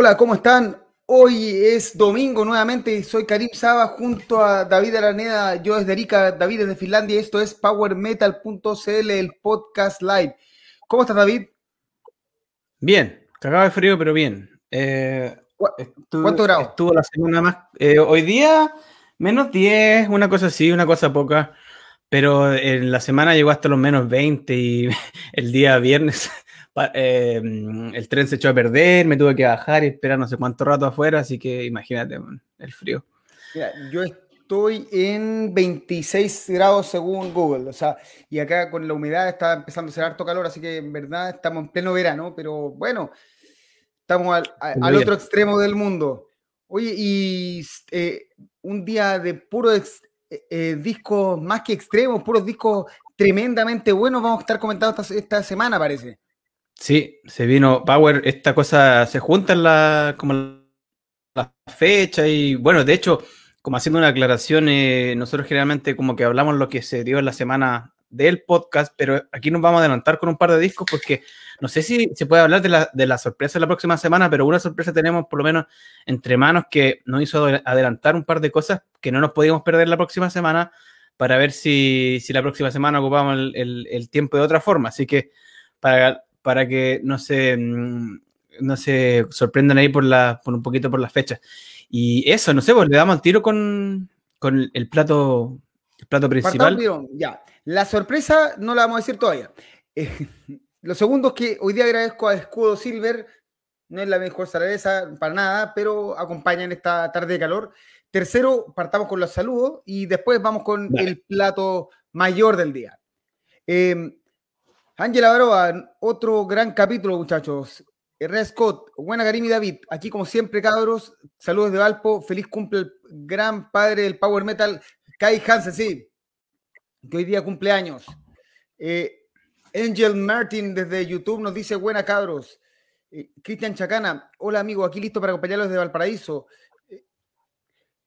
Hola, ¿cómo están? Hoy es domingo nuevamente soy Karim Saba junto a David Araneda, yo desde Erika, David desde Finlandia y esto es powermetal.cl, el podcast live. ¿Cómo estás, David? Bien, cagado de frío, pero bien. Eh, ¿Cuánto grado? Estuvo la semana más. Eh, hoy día, menos 10, una cosa así, una cosa poca. Pero en la semana llegó hasta los menos 20 y el día viernes eh, el tren se echó a perder, me tuve que bajar y esperar no sé cuánto rato afuera, así que imagínate el frío. yo estoy en 26 grados según Google, o sea, y acá con la humedad está empezando a ser harto calor, así que en verdad estamos en pleno verano, pero bueno, estamos al, otro extremo del mundo. Oye, y eh, un día de puro eh, discos más que extremos, puros discos tremendamente buenos, vamos a estar comentando esta semana, parece. Sí, se vino Power, esta cosa se junta en la, como la fecha y bueno, de hecho, como haciendo una aclaración, eh, nosotros generalmente como que hablamos lo que se dio en la semana del podcast, pero aquí nos vamos a adelantar con un par de discos porque no sé si se puede hablar de la, de la sorpresa de la próxima semana, pero una sorpresa tenemos por lo menos entre manos que nos hizo adelantar un par de cosas que no nos podíamos perder la próxima semana para ver si, si la próxima semana ocupamos el, el, el tiempo de otra forma. Así que para para que no se, mm, no se sorprendan ahí por, la, por un poquito por las fechas. Y eso, no sé, pues le damos al tiro con, con el plato, el plato principal. ya, la sorpresa no la vamos a decir todavía. Eh, lo segundo es que hoy día agradezco a Escudo Silver, no es la mejor cerveza para nada, pero acompaña en esta tarde de calor. Tercero, partamos con los saludos y después vamos con el plato mayor del día. Eh, Ángela Baroa, otro gran capítulo, muchachos. R. Scott, buena Karim y David. Aquí, como siempre, cabros. Saludos de Valpo. Feliz cumple el gran padre del Power Metal, Kai Hansen, sí. Que hoy día cumpleaños. Eh, Angel Martin desde YouTube nos dice: Buena, cabros. Eh, Cristian Chacana, hola amigo, aquí listo para acompañarlos de Valparaíso.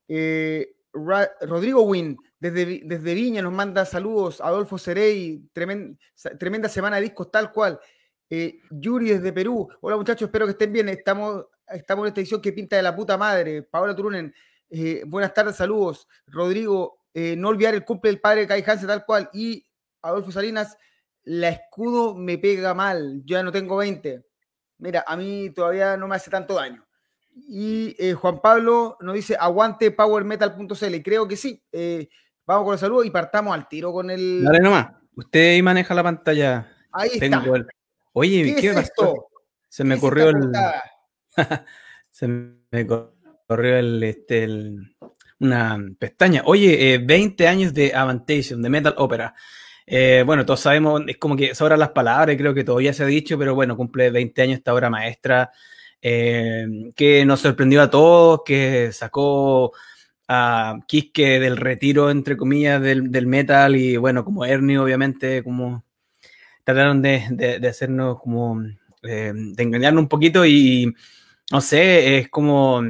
Eh, Rodrigo Win, desde, desde Viña, nos manda saludos. Adolfo Cerey, tremenda, semana de discos, tal cual. Eh, Yuri desde Perú. Hola muchachos, espero que estén bien. Estamos, estamos en esta edición que pinta de la puta madre. Paola Turunen, eh, buenas tardes, saludos. Rodrigo, eh, no olvidar el cumple del padre Kai Hansen, tal cual. Y Adolfo Salinas, la escudo me pega mal. Yo ya no tengo 20. Mira, a mí todavía no me hace tanto daño. Y Juan Pablo nos dice, aguante powermetal.cl. Creo que sí. Vamos con el saludo y partamos al tiro con el... Dale nomás. Usted ahí maneja la pantalla. Ahí está. Oye, ¿qué, es esto? Se me corrió el... Se me corrió el, este, una pestaña. Oye, 20 eh, años de Avantation, de Metal Opera. bueno, todos sabemos, es como que sobran las palabras, creo que todavía se ha dicho, pero bueno, cumple 20 años esta obra maestra eh, que nos sorprendió a todos, que sacó a Kiske del retiro, entre comillas, del, del metal y bueno, como Ernie, obviamente, como trataron de, de, hacernos como, eh, de engañarnos un poquito y no sé, es como,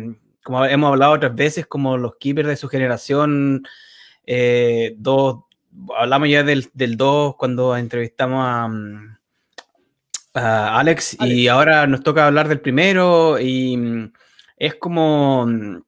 como hemos hablado otras veces, como los keepers de su generación, eh, dos, hablamos ya del, del 2 cuando entrevistamos a Alex, y ahora nos toca hablar del primero y mm, es como, mm,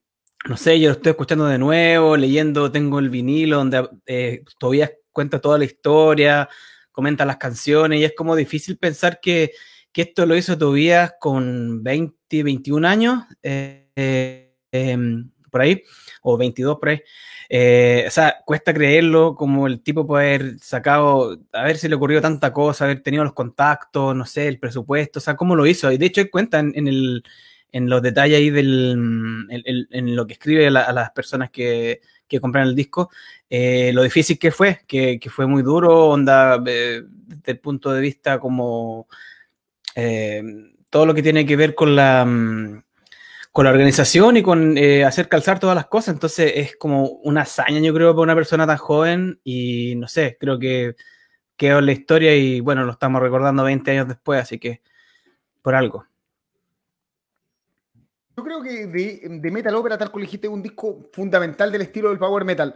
no sé, yo lo estoy escuchando de nuevo, leyendo, tengo el vinilo donde eh, todavía cuenta toda la historia, comenta las canciones y es como difícil pensar que, que esto lo hizo Tobías con 20, 21 años, eh, em, por ahí, o 22 por ahí. Eh, o sea, cuesta creerlo como el tipo puede haber sacado, a ver si le ocurrió tanta cosa, haber tenido los contactos, no sé, el presupuesto, o sea, cómo lo hizo. Y de hecho, él cuenta en, el, en los detalles ahí del, en, lo que escribe a, las personas que, que, compran el disco, eh, lo difícil que fue, que, que fue muy duro, onda, eh, desde el punto de vista como todo lo que tiene que ver con la mm, con la organización y con eh, hacer calzar todas las cosas. Entonces es como una hazaña, yo creo, para una persona tan joven y no sé, creo que quedó en la historia y bueno, lo estamos recordando 20 años después, así que por algo. Yo creo que de, Metal Opera, tal como dijiste, es un disco fundamental del estilo del power metal.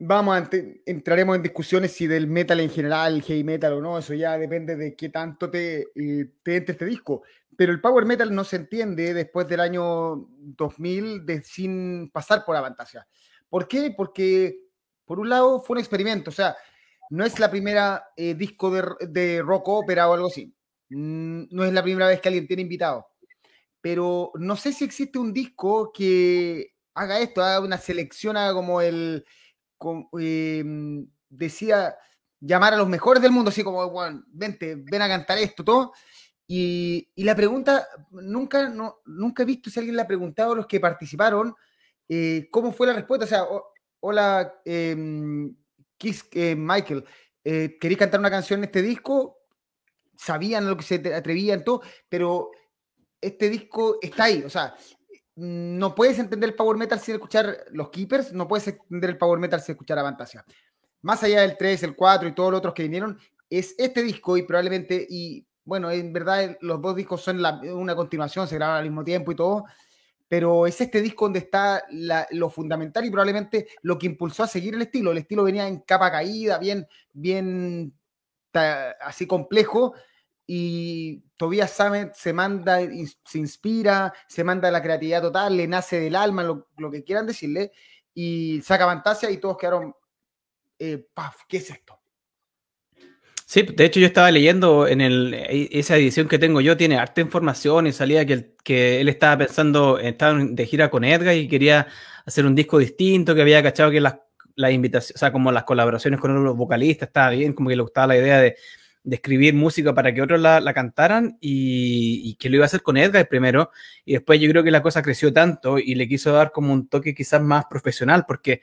Vamos, entraremos en discusiones si del metal en general, heavy metal o no, eso ya depende de qué tanto te, eh, te entre este disco. Pero el power metal no se entiende después del año 2000 de, sin pasar por Avantasia. ¿Por qué? Porque, por un lado, fue un experimento, o sea, no es la primera eh, disco de, de, rock ópera o algo así. Mm, no es la primera vez que alguien tiene invitado. Pero no sé si existe un disco que haga esto, haga una selección, haga como el Em, decía llamar a los mejores del mundo, así como, bueno, vente, ven a cantar esto, todo. Y, la pregunta, nunca, no, nunca he visto si alguien le ha preguntado a los que participaron eh, cómo fue la respuesta. O sea, hola, em, Kiss, eh, Michael, eh, ¿queréis cantar una canción en este disco? Sabían lo que se atrevían, todo, pero este disco está ahí. O sea, no puedes entender el power metal sin escuchar los Keepers, no puedes entender el power metal sin escuchar Avantasia. Más allá del 3, el 4 y todos los otros que vinieron, es este disco y probablemente, y bueno, en verdad los dos discos son una continuación, se graban al mismo tiempo y todo, pero es este disco donde está lo fundamental y probablemente lo que impulsó a seguir el estilo. El estilo venía en capa caída, bien, bien así complejo, y Tobias Sammet se manda, se inspira, se manda la creatividad total, le nace del alma, lo, que quieran decirle, y saca fantasía y todos quedaron, eh, ¡paf! ¿Qué es esto? Sí, de hecho yo estaba leyendo en el, e, esa edición que tengo yo, tiene harta información y salía que, que él estaba pensando, estaba de gira con Edgar y quería hacer un disco distinto, que había cachado que las, las invitaciones, o sea, como las colaboraciones con los vocalistas, estaba bien, como que le gustaba la idea de de escribir música para que otros la, cantaran y, que lo iba a hacer con Edgar primero. Y después yo creo que la cosa creció tanto y le quiso dar como un toque quizás más profesional porque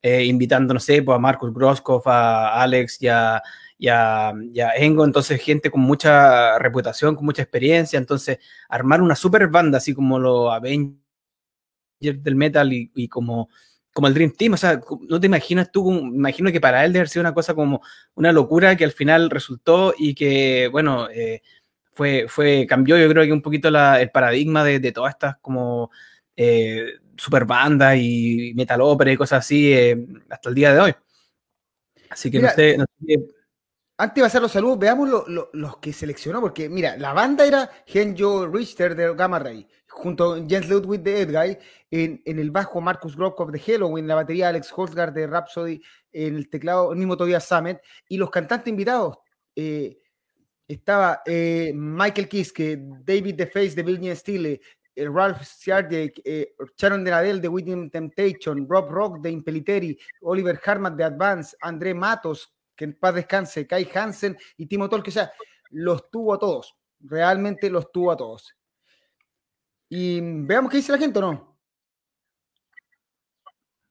eh, invitando, no sé, pues a Marcus Groskov, a Alex y a, y, a, Engo, entonces gente con mucha reputación, con mucha experiencia, entonces armar una super banda así como los Avengers del metal y, y como como el Dream Team, o sea, no te imaginas tú, me imagino que para él debe haber sido una cosa como una locura que al final resultó y que, bueno, eh, fue, fue, cambió yo creo que un poquito el paradigma de, todas estas como eh, super bandas y metal opera y cosas así eh, hasta el día de hoy. Así que no sé, Antes de pasar los saludos, veamos los que seleccionó, porque mira, la banda era Genjo Richter de Gamma Ray, junto a Jens Ludwig de Edguy, en, en, el bajo Marcus Grokov de Halloween, la batería Alex Holzgard de Rhapsody, en el teclado el mismo Tobias Summit, y los cantantes invitados. Eh, estaba eh, Michael Kiske, David The Face de Virgin Steele, eh, Ralph Siardiek, eh, Sharon Denadel de Within Temptation, Rob Rock de Impeliteri, Oliver Harman de Advance, André Matos, que en paz descanse, Kai Hansen y Timo Tolk, o sea, los tuvo a todos, realmente los tuvo a todos. Y veamos qué dice la gente o no.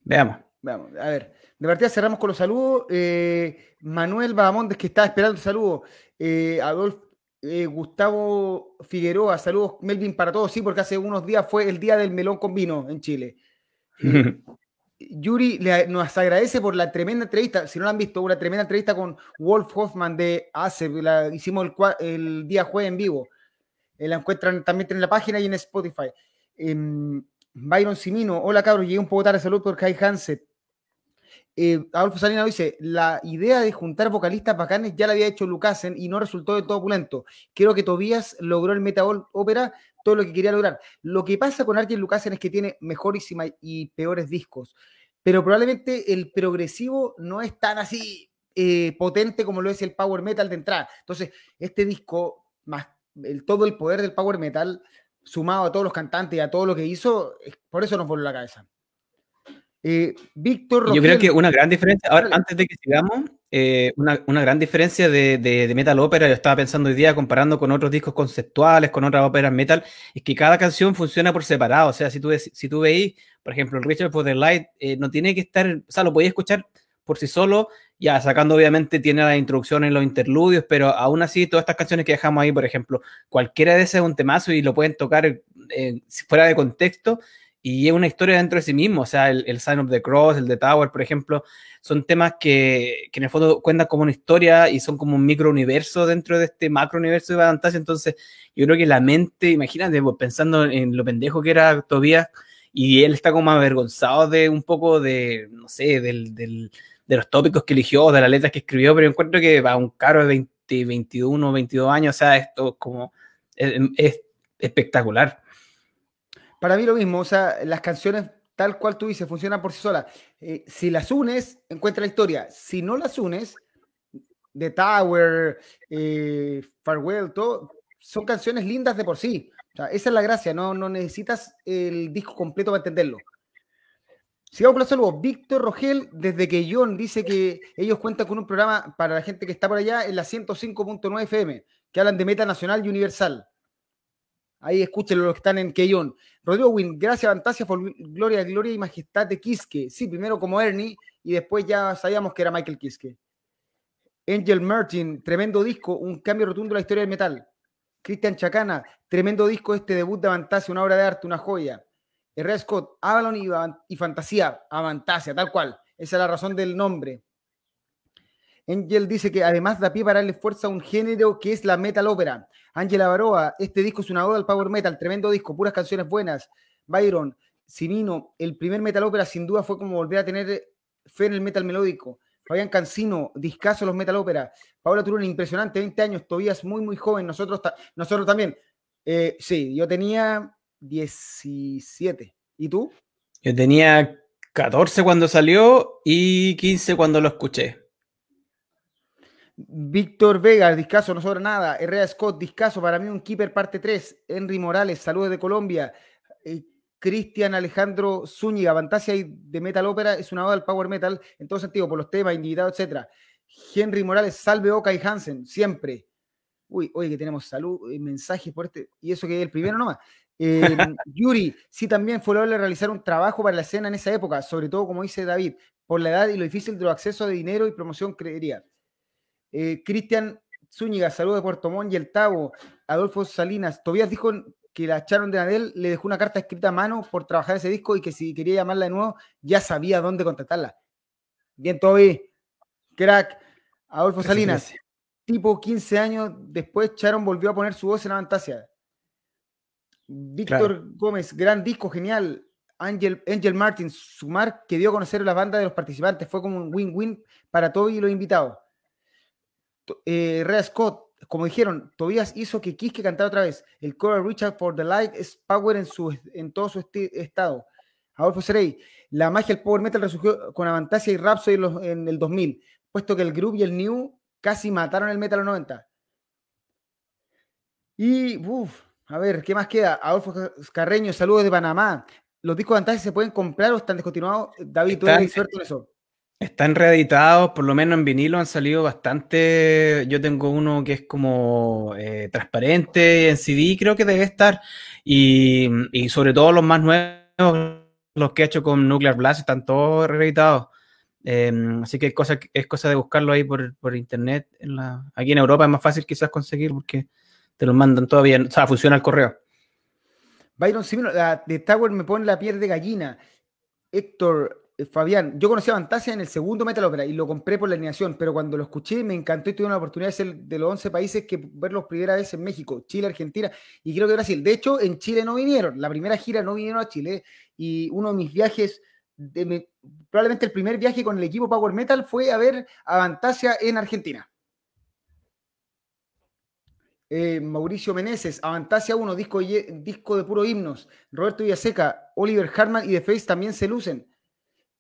Veamos. Veamos, a ver. De partida cerramos con los saludos. Eh, Manuel Bahamondes, que está esperando el saludo. Eh, Adolfo eh, Gustavo Figueroa, saludos Melvin para todos, sí, porque hace unos días fue el día del melón con vino en Chile. Yuri nos agradece por la tremenda entrevista, si no la han visto, una tremenda entrevista con Wolf Hoffman de ACE, la hicimos el, el día jueves en vivo. Eh, la encuentran también en la página y en Spotify. Em, Byron Simino, hola cabros, llegué un poco tarde, salud por Kai Hanset. Eh, Adolfo Salina dice, la idea de juntar vocalistas bacanes ya la había hecho Lucasen y no resultó de todo opulento. Creo que Tobías logró el Metal Ópera todo lo que quería lograr. Lo que pasa con Arjen Lucasen es que tiene mejores y peores discos, pero probablemente el progresivo no es tan así eh, potente como lo es el Power Metal de entrada. Entonces, este disco, más el, todo el poder del power metal, sumado a todos los cantantes y a todo lo que hizo, por eso nos voló la cabeza. Eh, Víctor Yo creo que una gran diferencia, ahora, antes de que sigamos, eh, una, una, gran diferencia de, de, metal ópera, yo estaba pensando hoy día comparando con otros discos conceptuales, con otras óperas metal, es que cada canción funciona por separado. O sea, si tú, si tú veis, por ejemplo, el Richard for the Light, eh, no tiene que estar, o sea, lo podéis escuchar por sí solo, ya sacando obviamente tiene la introducción en los interludios, pero aún así todas estas canciones que dejamos ahí, por ejemplo, cualquiera de esas es un temazo y lo pueden tocar eh, fuera de contexto y es una historia dentro de sí mismo, o sea, el, Sign of the Cross, el The Tower, por ejemplo, son temas que, que, en el fondo cuentan como una historia y son como un micro universo dentro de este macro universo de Fantasia, entonces yo creo que la mente, imagínate, pues, pensando en lo pendejo que era todavía y él está como avergonzado de un poco de, no sé, del, del, de los tópicos que eligió, de las letras que escribió, pero encuentro que va un caro de 20, 21, 22 años, o sea, esto como es, espectacular. Para mí lo mismo, o sea, las canciones tal cual tú dices, funcionan por sí solas. Eh, si las unes, encuentra la historia. Si no las unes, The Tower, eh, Farewell, todo, son canciones lindas de por sí. O sea, esa es la gracia, no, no necesitas el disco completo para entenderlo. Sigamos con los saludos. Víctor Rogel, desde que dice que ellos cuentan con un programa para la gente que está por allá en la 105.9 FM, que hablan de meta nacional y universal. Ahí escúchenlo los que están en Keyon. Rodrigo Win, gracias Fantasia por Gloria, Gloria y Majestad de Kiske. Sí, primero como Ernie y después ya sabíamos que era Michael Kiske. Angel Martin, tremendo disco, un cambio rotundo en la historia del metal. Cristian Chacana, tremendo disco este debut de Fantasia, una obra de arte, una joya. R. Scott, Avalon y, Fantasía, Avantasia, tal cual. Esa es la razón del nombre. Angel dice que además da pie para darle fuerza a un género que es la metal ópera. Ángela Baroa, este disco es una oda al power metal, tremendo disco, puras canciones buenas. Byron, Sinino, el primer metal ópera sin duda fue como volver a tener fe en el metal melódico. Fabián Cancino, discaso los metal ópera. Paola Turón, impresionante, 20 años, todavía es muy, muy joven. Nosotros, nosotros también. Eh, sí, yo tenía 17. ¿Y tú? Yo tenía 14 cuando salió y 15 cuando lo escuché. Víctor Vega, discaso, no sobra nada. Herrera Scott, discaso, para mí un keeper parte 3. Henry Morales, saludos de Colombia. Eh, Cristian Alejandro Zúñiga, Fantasia de Metal Opera es una oda al Power Metal en todo sentido, por los temas, invitados, etc. Henry Morales, salve Oka y Hansen, siempre. Uy, oye, que tenemos salud, eh, mensajes por este, y eso que es el primero nomás. Eh, Yuri, sí, también fue lograble realizar un trabajo para la escena en esa época, sobre todo, como dice David, por la edad y lo difícil de los accesos de dinero y promoción, creería. Eh, Cristian Zúñiga, saludos de Puerto Montt y el Tavo. Adolfo Salinas, Tobías dijo que la echaron de Nadel, le dejó una carta escrita a mano por trabajar ese disco y que si quería llamarla de nuevo, ya sabía dónde contactarla. Bien, Toby, crack. Adolfo Salinas, tipo 15 años después, Charon volvió a poner su voz en la Víctor Gómez, gran disco, genial. Angel, Angel Martin, sumar que dio a conocer la banda de los participantes. Fue como un win-win para todos y los invitados eh, Rea Scott, como dijeron, Tobias hizo que Kiske cantara otra vez. El coro Richard for the Light es power en, su, en todo su estado. Adolfo Serey, la magia del power metal resurgió con Avantasia y Rhapsody en, en el 2000, puesto que el groove y el new casi mataron el metal en los 90. Y, uff, a ver, ¿qué más queda? Adolfo Carreño, saludos de Panamá. ¿Los discos de Avantasia se pueden comprar o están descontinuados? David, tú eres experto en eso. Están reeditados, por lo menos en vinilo han salido bastante. Yo tengo uno que es como eh, transparente, en CD creo que debe estar. Y, sobre todo los más nuevos, los que he hecho con Nuclear Blast, están todos reeditados. Em, así que es cosa, es cosa de buscarlo ahí por, internet. En la, aquí en Europa es más fácil quizás conseguir porque te los mandan todavía. O sea, funciona el correo. Byron la de Tower me pone la piel de gallina. Héctor, eh, Fabián, yo conocí a Fantasia en el segundo Metal Opera y lo compré por la animación, pero cuando lo escuché me encantó y tuve una oportunidad de ser de los 11 países que verlos primera vez en México, Chile, Argentina y creo que Brasil. De hecho, en Chile no vinieron, la primera gira no vinieron a Chile y uno de mis viajes, probablemente el primer viaje con el equipo Power Metal fue a ver a Fantasia en Argentina. Eh, Mauricio Meneses, Avantasia 1, disco, disco de puro himnos. Roberto Villaseca, Oliver Hartman y The Face también se lucen.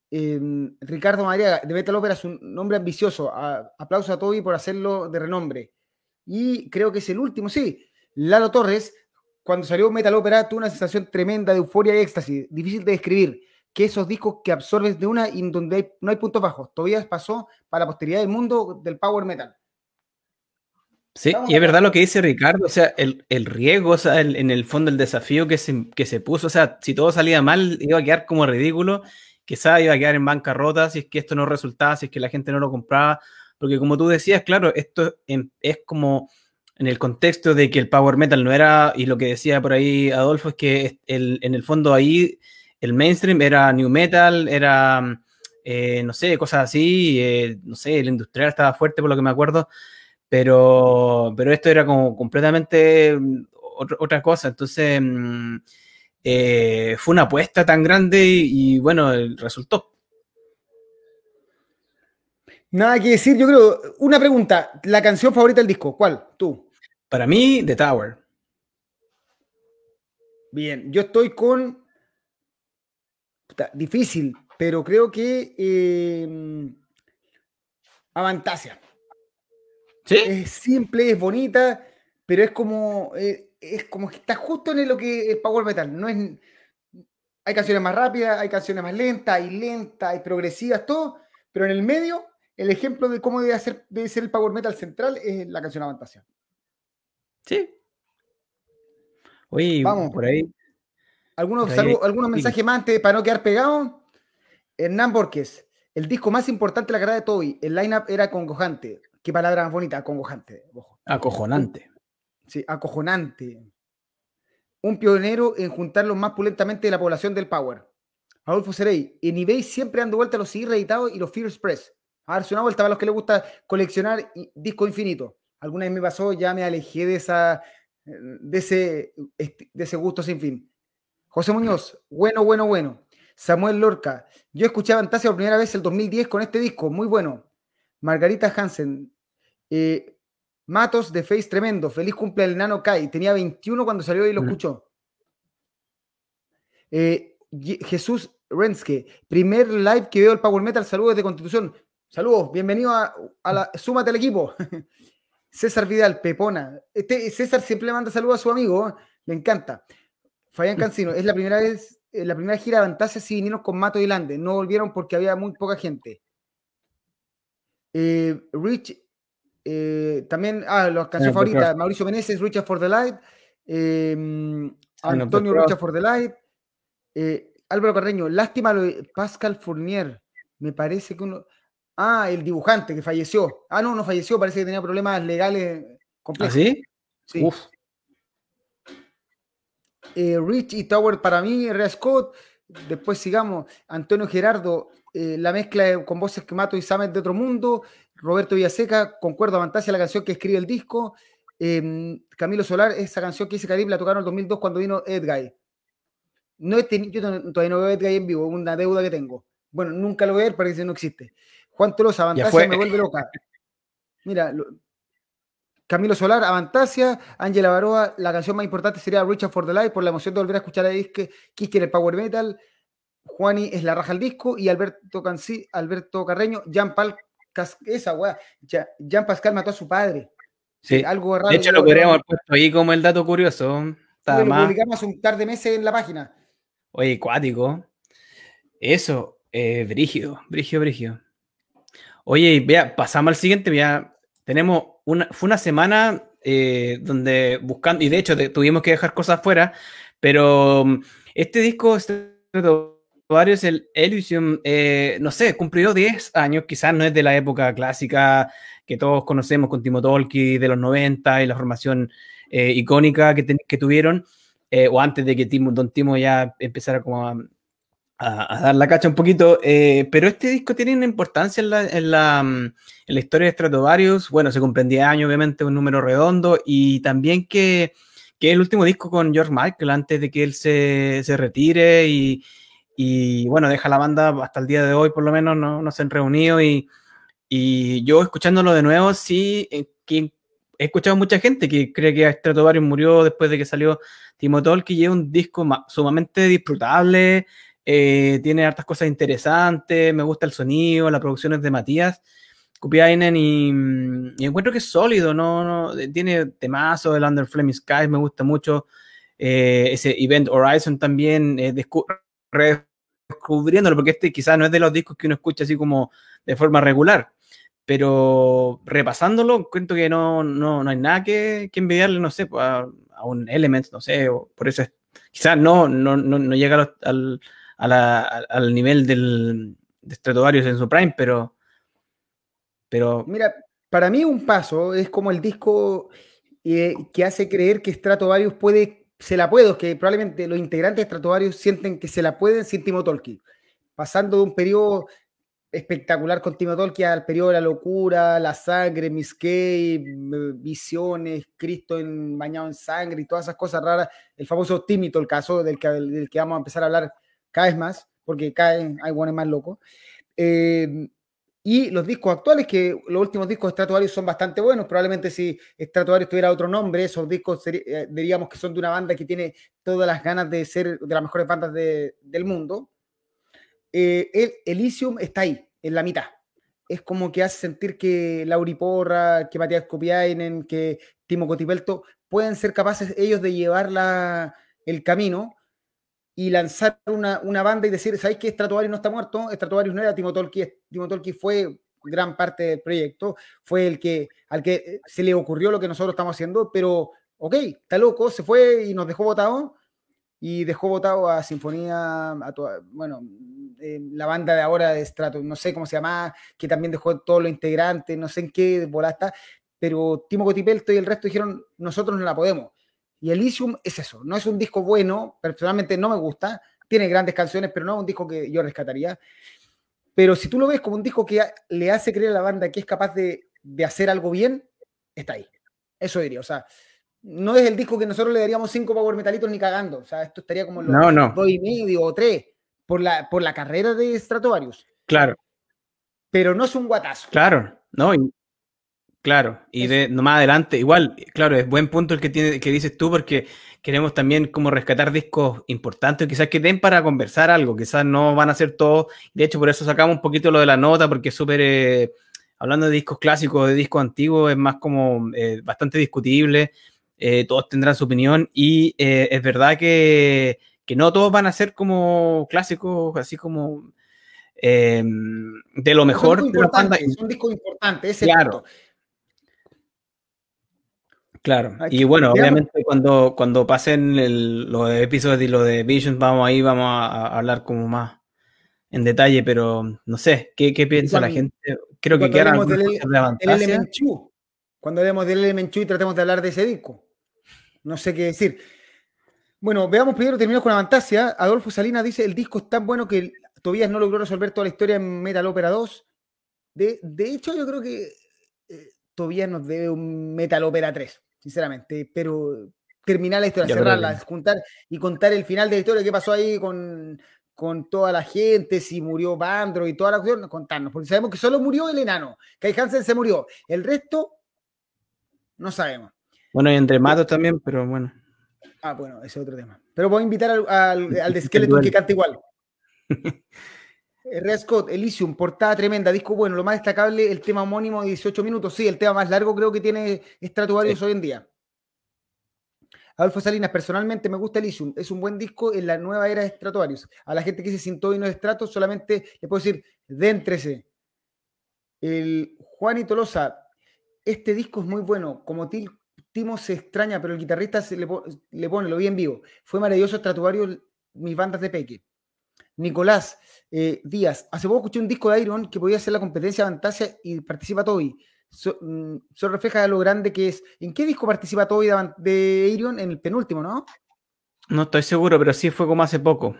Em, Ricardo Madriaga, de Metal Opera es un nombre ambicioso. aplauso a Toby por hacerlo de renombre. Y creo que es el último, sí. Lalo Torres, cuando salió Metal Opera, tuvo una sensación tremenda de euforia y éxtasis. Difícil de describir. Que esos discos que absorbes de una y donde no hay puntos bajos. Todavía pasó para la posteridad del mundo del Power Metal. Sí, y es verdad lo que dice Ricardo, o sea, el, el riesgo, o sea, en el fondo el desafío que se, que se puso, o sea, si todo salía mal, iba a quedar como ridículo quizá iba a quedar en bancarrota si es que esto no resultaba, si es que la gente no lo compraba, porque como tú decías, claro, esto es como en el contexto de que el power metal no era, y lo que decía por ahí Adolfo, es que en el fondo ahí el mainstream era new metal, era, eh, no sé, cosas así, eh, no sé, el industrial estaba fuerte por lo que me acuerdo, pero, pero esto era como completamente mm, otra, cosa, entonces... Mm, eh, fue una apuesta tan grande y, bueno, resultó. Nada que decir, yo creo. Una pregunta, la canción favorita del disco, ¿cuál? Tú. Para mí, The Tower. Bien, yo estoy con. difícil, pero creo que. Eh, Avantasia. ¿Sí? Es simple, es bonita, pero es como. Eh, es como que está justo en lo que es Power Metal. No es, hay canciones más rápidas, hay canciones más lentas, hay lentas, hay progresivas, todo, pero en el medio, el ejemplo de cómo debe ser, debe ser el Power Metal central es la canción Avantasia. Sí. Oye, vamos por ahí. Algunos, algunos mensajes más antes para no quedar pegado. Hernán Borges, el disco más importante de la carrera de Toby. El lineup era acongojante. Qué palabra más bonita, acongojante. Acojonante. Sí, acojonante. Un pionero en juntarlo más pulentamente de la población del Power. Adolfo Serey, en eBay siempre dando vuelta los CD reeditados y los Fear Express. A darse una vuelta para los que les gusta coleccionar disco infinito. Alguna vez me pasó, ya me alejé de, esa, de, ese, de ese gusto sin fin. José Muñoz, bueno, bueno, bueno. Samuel Lorca, yo escuché Fantasia por primera vez el 2010 con este disco, muy bueno. Margarita Hansen, eh, Matos de Face tremendo, feliz cumple el nano Kai, tenía 21 cuando salió y lo escuchó. Eh, Jesús Renske, primer live que veo el Power Metal, saludos de Constitución. Saludos, bienvenido a, la, súmate al equipo. César Vidal, Pepona. Este, César siempre manda saludos a su amigo, ¿eh? le encanta. Fabián Cancino, es la primera vez, eh, la primera gira de Fantasia si vinieron con Mato y Lande. No volvieron porque había muy poca gente. Eh, Rich, también, ah, las canciones favoritas, Mauricio Meneses, Richard for the Light, em, Antonio Richard for the Light, Álvaro Carreño, lástima lo de Pascal Fournier. Me parece que uno. Ah, el dibujante que falleció. Ah, no, no falleció, parece que tenía problemas legales complejos. ¿Ah, sí? Sí. Uf. Eh, Rich y Tower para mí, Rea Scott. Después sigamos, Antonio Gerardo, eh, la mezcla con voces que Mato y Samet de otro mundo. Roberto Villaseca, concuerdo, Fantasia, la canción que escribe el disco. Em, Camilo Solar, esa canción que hice Caribe la tocaron en el 2002 cuando vino Edguy. No he yo todavía no veo Edguy en vivo, una deuda que tengo. Bueno, nunca lo voy a ver, parece que no existe. Juan Tolosa, Avantasia me vuelve loca. Mira, Camilo Solar, Avantasia, Ángela Baroa, la canción más importante sería Richard for the Light, por la emoción de volver a escuchar a Disque, Kiske en el Power Metal, Juani es la raja al disco, y Alberto Canci, Alberto Carreño, Jean Paul, esa weá, Jean Pascal mató a su padre. Sí, algo raro. De hecho, lo queríamos haber puesto ahí como el dato curioso. lo publicamos hace un par de meses en la página. Oye, cuático. Eso, eh, brígido, brígido, brígido. Oye, vea, pasamos al siguiente, ya tenemos una, fue una semana eh, donde buscando, y de hecho tuvimos que dejar cosas fuera, pero mm, este disco, varios, el Elysium, eh, no sé, cumplió 10 años, quizás no es de la época clásica que todos conocemos con Timo Tolki de los 90 y la formación eh, icónica que, que tuvieron, o antes de que Timo, Don Timo ya empezara como a, a, dar la cacha un poquito, eh, pero este disco tiene una importancia en la, en la, mm, en la historia de Stratovarius. Bueno, se comprendía año, obviamente, un número redondo, y también que, que el último disco con George Michael antes de que él se, se retire y, y, bueno, deja la banda hasta el día de hoy, por lo menos, no, no se han reunido. Y, y yo escuchándolo de nuevo, sí, eh, que he escuchado mucha gente que cree que Stratovarius murió después de que salió Timo Tolkien y es un disco sumamente disfrutable. Eh, tiene hartas cosas interesantes, me gusta el sonido, las producciones de Matías Kupiainen y, encuentro que es sólido, ¿no? no tiene temazo, el Under Flaming Skies me gusta mucho, eh, ese Event Horizon también, eh, redescubriéndolo, porque este quizás no es de los discos que uno escucha así como de forma regular, pero repasándolo, cuento que no, no, no hay nada que, que envidiarle, no sé, pues, a, un element no sé, por eso quizás no, no, no, no llega al al nivel del, de Stratovarius en su prime, pero, pero... Mira, para mí un paso es como el disco eh, que hace creer que Stratovarius puede, se la puede, que probablemente los integrantes de Stratovarius sienten que se la pueden sin Timo Tolkien, pasando de un periodo espectacular con Timo al periodo de la locura, la sangre, Miss Kay, visiones, Cristo en, bañado en sangre y todas esas cosas raras. El famoso Tímito, el caso del que, del que vamos a empezar a hablar cada vez más, porque caen, hay guanes más locos. Eh, y los discos actuales, que los últimos discos de Stratovarius son bastante buenos. Probablemente si Stratovarius tuviera otro nombre, esos discos eh, diríamos que son de una banda que tiene todas las ganas de ser de las mejores bandas del mundo. Eh, el Elysium está ahí, en la mitad. Es como que hace sentir que Lauri Porra, que Matías Kopiainen, que Timo Cotipelto pueden ser capaces ellos de llevar la, el camino y lanzar una, una banda y decir, ¿sabéis que Stratovarius no está muerto? Stratovarius no era Timo Tolkien fue gran parte del proyecto, fue el que al que se le ocurrió lo que nosotros estamos haciendo, pero ok, está loco, se fue y nos dejó votado y dejó votado a Sinfonía, a toda, bueno, eh, la banda de ahora de Strato, no sé cómo se llama, que también dejó todos los integrantes, no sé en qué bola está, pero Timo Cotipelto y el resto dijeron, nosotros no la podemos. Y Elysium es eso, no es un disco bueno, personalmente no me gusta, tiene grandes canciones, pero no es un disco que yo rescataría. Pero si tú lo ves como un disco que le hace creer a la banda que es capaz de, hacer algo bien, está ahí. Eso diría, o sea, no es el disco que nosotros le daríamos cinco power metalitos ni cagando, o sea, esto estaría como los no, dos y medio o tres por la, por la carrera de Stratovarius. Claro. Pero no es un guatazo. Claro, no, Claro, y de, más adelante, igual, claro, es buen punto el que, tiene, que dices tú, porque queremos también como rescatar discos importantes, quizás que den para conversar algo, quizás no van a ser todos, de hecho por eso sacamos un poquito lo de la nota, porque es súper, eh, hablando de discos clásicos, de discos antiguos, es más como eh, bastante discutible, eh, todos tendrán su opinión, y es verdad que, que, no todos van a ser como clásicos, así como... de lo mejor de la Es un disco importante, ese claro. Claro, y bueno, obviamente cuando, cuando pasen los episodios y lo de Visions, vamos ahí, vamos a, hablar como más en detalle, pero no sé, ¿qué, qué piensa la gente? Creo que quedan del, el Cuando hablemos del Element y tratemos de hablar de ese disco. No sé qué decir. Bueno, veamos primero, terminamos con la fantasía. Adolfo Salinas dice, el disco es tan bueno que Tobías no logró resolver toda la historia en Metal Opera 2. De, de hecho, yo creo que eh, Tobías nos debe un Metal Opera 3 sinceramente, pero terminar la historia, cerrarla, juntar y contar el final de la historia, qué pasó ahí con, con toda la gente, si murió Bandro y toda la cuestión, contarnos, porque sabemos que solo murió el enano, Kai Hansen se murió, el resto no sabemos. Bueno, y entre matos también, pero bueno. Ah, bueno, ese es otro tema. Pero voy a invitar al, al, de Skeleton que canta igual. Red Scott, Elysium, portada tremenda, disco bueno, lo más destacable, el tema homónimo de 18 minutos, sí, el tema más largo creo que tiene Stratovarius hoy en día. Adolfo Salinas, personalmente me gusta Elysium, es un buen disco en la nueva era de Stratovarius. A la gente que se sintió y no es Strato, solamente le puedo decir, déntrese. El Juan Tolosa, este disco es muy bueno, como Timo se extraña, pero el guitarrista le, le, pone, lo vi en vivo. Fue maravilloso Stratovarius, mis bandas de Peque. Nicolás eh, Díaz, hace poco escuché un disco de Iron que podía ser la competencia de Fantasia y participa Toby. Eso mm, refleja lo grande que es. ¿En qué disco participa Toby de, Iron? En el penúltimo, ¿no? No estoy seguro, pero sí fue como hace poco.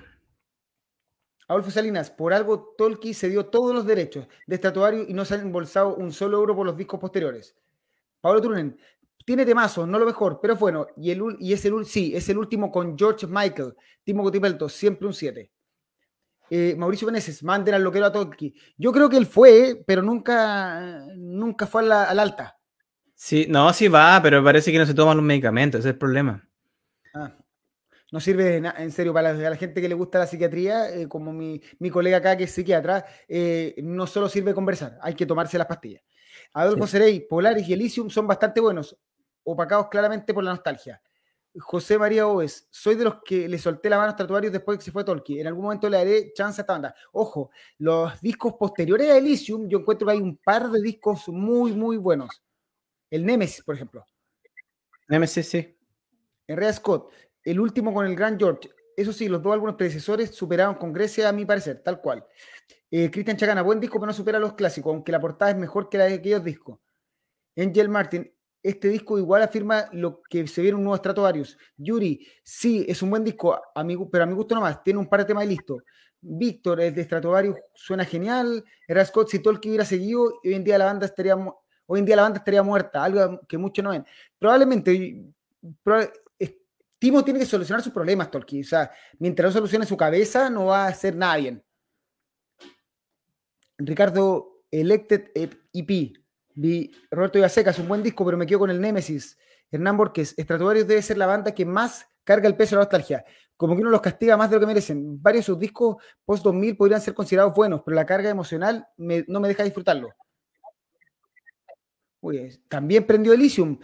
Adolfo Salinas, por algo Tolkien se dio todos los derechos de estatuario y no se ha embolsado un solo euro por los discos posteriores. Pablo Trunen, tiene temazo, no lo mejor, pero bueno, y, el, y es el, sí, es el último con George Michael, Timo Cotipelto, siempre un 7. Eh, Mauricio Beneses, manden al loquero a Tolkien. Yo creo que él fue, pero nunca, nunca fue al alta. Sí, no, sí va, pero parece que no se toman los medicamentos, ese es el problema. Ah, no sirve en serio para la, gente que le gusta la psiquiatría, eh, como mi, colega acá que es psiquiatra, eh, no solo sirve conversar, hay que tomarse las pastillas. Adolfo Serey, Polaris y Elysium son bastante buenos, opacados claramente por la nostalgia. José María Oves, soy de los que le solté la mano a Stratovarius después de que se fue Tolkien. En algún momento le daré chance a esta banda. Ojo, los discos posteriores a Elysium, yo encuentro que hay un par de discos muy, muy buenos. El Nemesis, por ejemplo. Nemesis, sí. Rea Scott, el último con el Grand George. Eso sí, los dos álbumes predecesores superaron con Grecia, a mi parecer, tal cual. Eh, Cristian Chagana, buen disco, pero no supera los clásicos, aunque la portada es mejor que la de aquellos discos. Angel Martin, este disco igual afirma lo que se viene un nuevo Stratovarius. Yuri, sí, es un buen disco, pero a mi gusto nomás, tiene un par de temas listo. Víctor, el de Stratovarius suena genial. Era Scott, si que hubiera seguido, hoy en día la banda estaría, hoy en día la banda estaría muerta, algo que muchos no ven. Probablemente, Timo tiene que solucionar sus problemas, Tolkien. O sea, mientras no solucione su cabeza, no va a hacer nada bien. Ricardo, Elected EP. Vi Roberto Villaseca, es un buen disco, pero me quedo con el Nemesis. Hernán Borges, Stratovarius debe ser la banda que más carga el peso de la nostalgia. Como que uno los castiga más de lo que merecen. Varios de sus discos post 2000 podrían ser considerados buenos, pero la carga emocional no me deja disfrutarlo. también prendió Elysium.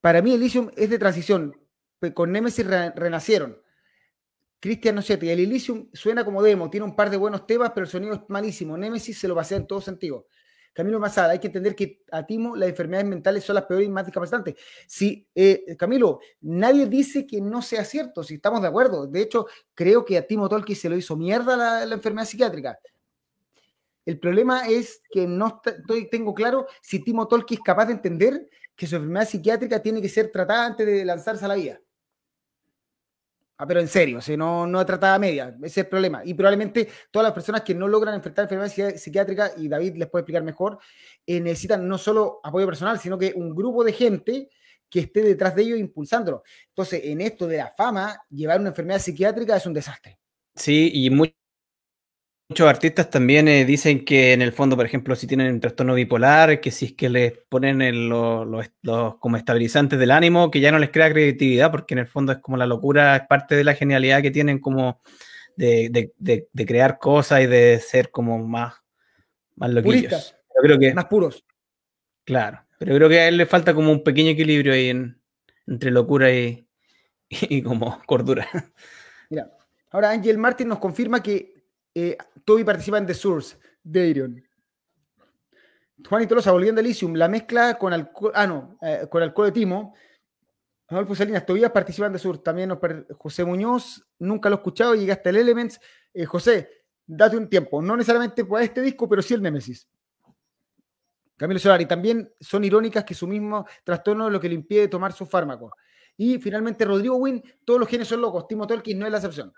Para mí Elysium es de transición. Con Nemesis renacieron. Cristian Nochetti, el Elysium suena como demo, tiene un par de buenos temas, pero el sonido es malísimo. Nemesis se lo pasea en todo sentido. Camilo Masada, hay que entender que a Timo las enfermedades mentales son las peores y más discapacitantes. Si, eh, Camilo, nadie dice que no sea cierto, si estamos de acuerdo. De hecho, creo que a Timo Tolki se lo hizo mierda la, enfermedad psiquiátrica. El problema es que no tengo claro si Timo Tolki es capaz de entender que su enfermedad psiquiátrica tiene que ser tratada antes de lanzarse a la vida. Ah, pero en serio, o no, no tratada media, ese es el problema. Y probablemente todas las personas que no logran enfrentar enfermedades psiquiátricas, y David les puede explicar mejor, eh, necesitan no solo apoyo personal, sino que un grupo de gente que esté detrás de ellos impulsándolo. Entonces, en esto de la fama, llevar una enfermedad psiquiátrica es un desastre. Sí, y muy, Muchos artistas también eh, dicen que en el fondo, por ejemplo, si tienen un trastorno bipolar, que si es que les ponen los como estabilizantes del ánimo, que ya no les crea creatividad, porque en el fondo es como la locura, es parte de la genialidad que tienen como de, crear cosas y de ser como más, más loquillos. creo que, más puros. Claro, pero creo que a él le falta como un pequeño equilibrio ahí entre locura y, y como cordura. Mira, ahora Ángel Martin nos confirma que eh, Toby participa en The Source de Iron. Juan y Tolosa, volviendo a Elysium, la mezcla con alcohol, ah, no, eh, con alcohol de Timo. Adolfo Salinas, todavía participa en The Source. También José Muñoz, nunca lo he escuchado, llega hasta el Elements. Eh, José, date un tiempo, no necesariamente por este disco, pero sí el Nemesis. Camilo Solari, también son irónicas que su mismo trastorno es lo que le impide tomar su fármaco. Y finalmente Rodrigo Win, todos los genes son locos, Timo Tolkien no es la excepción.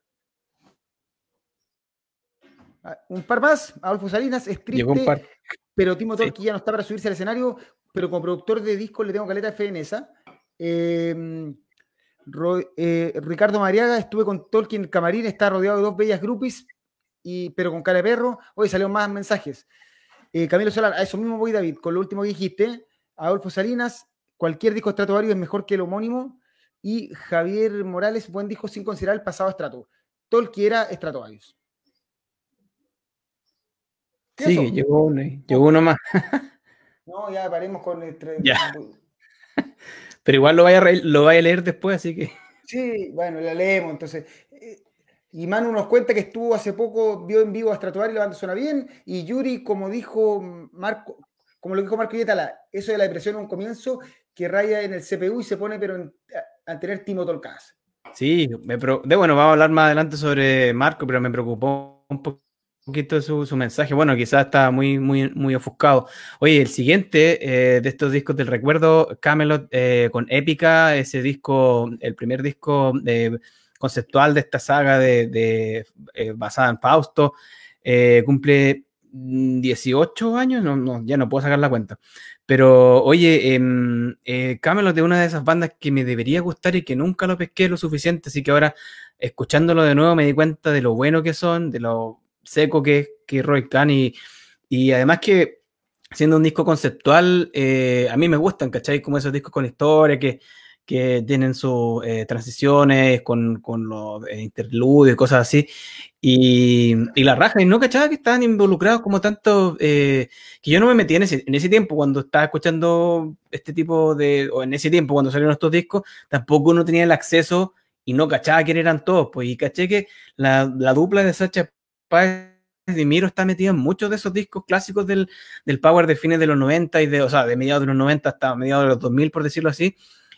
Ah, un par más, Adolfo Salinas, es triste, pero Timo Tolki ya no está para subirse al escenario, pero como productor de discos le tengo caleta de fe en esa. Em, eh, Ricardo Mariaga, estuve con Tolkien camarín, está rodeado de dos bellas groupies, y, pero con cara de perro. Hoy salieron más mensajes. Eh, Camilo Solar, a eso mismo voy, David, con lo último que dijiste. Adolfo Salinas, cualquier disco estratovario es mejor que el homónimo. Y Javier Morales, buen disco sin considerar el pasado estrato. Tolkien era Stratovarius. Sí, llegó uno, llegó uno más. no, ya paremos con el... Ya. Pero igual lo vaya, a lo vaya a leer después, así que... Sí, bueno, la leemos, entonces... Eh, y Manu nos cuenta que estuvo hace poco, vio en vivo a Stratovar y la banda suena bien. Y Yuri, como dijo Marco, como lo dijo Marco Yetala, eso de la depresión es un comienzo que raya en el CPU y se pone pero a, tener Timo Tolcas. Sí, me de bueno, vamos a hablar más adelante sobre Marco, pero me preocupó un poco poquito su, su mensaje. Bueno, quizás está muy, muy, muy ofuscado. Oye, el siguiente eh, de estos discos del recuerdo, Camelot eh, con Épica, ese disco, el primer disco eh, conceptual de esta saga de, basada en Fausto, cumple 18 años, no, ya no puedo sacar la cuenta. Pero oye, em, Camelot es una de esas bandas que me debería gustar y que nunca lo pesqué lo suficiente, así que ahora escuchándolo de nuevo me di cuenta de lo bueno que son, de lo seco que, que Roy Khan y, y además que siendo un disco conceptual, eh, a mí me gustan, ¿cachai? Como esos discos con historia que, que tienen sus eh, transiciones con, con los eh, interludios y cosas así. Y, y la raja, y no cachaba que estaban involucrados como tanto, que yo no me metí en ese, en ese tiempo cuando estaba escuchando este tipo de, o en ese tiempo cuando salieron estos discos, tampoco uno tenía el acceso y no cachaba quién eran todos, pues, y caché que la, la dupla de Sacha de Miro está metido en muchos de esos discos clásicos del, del Power de fines de los 90 y de, o sea, de mediados de los 90 hasta mediados de los 2000, por decirlo así.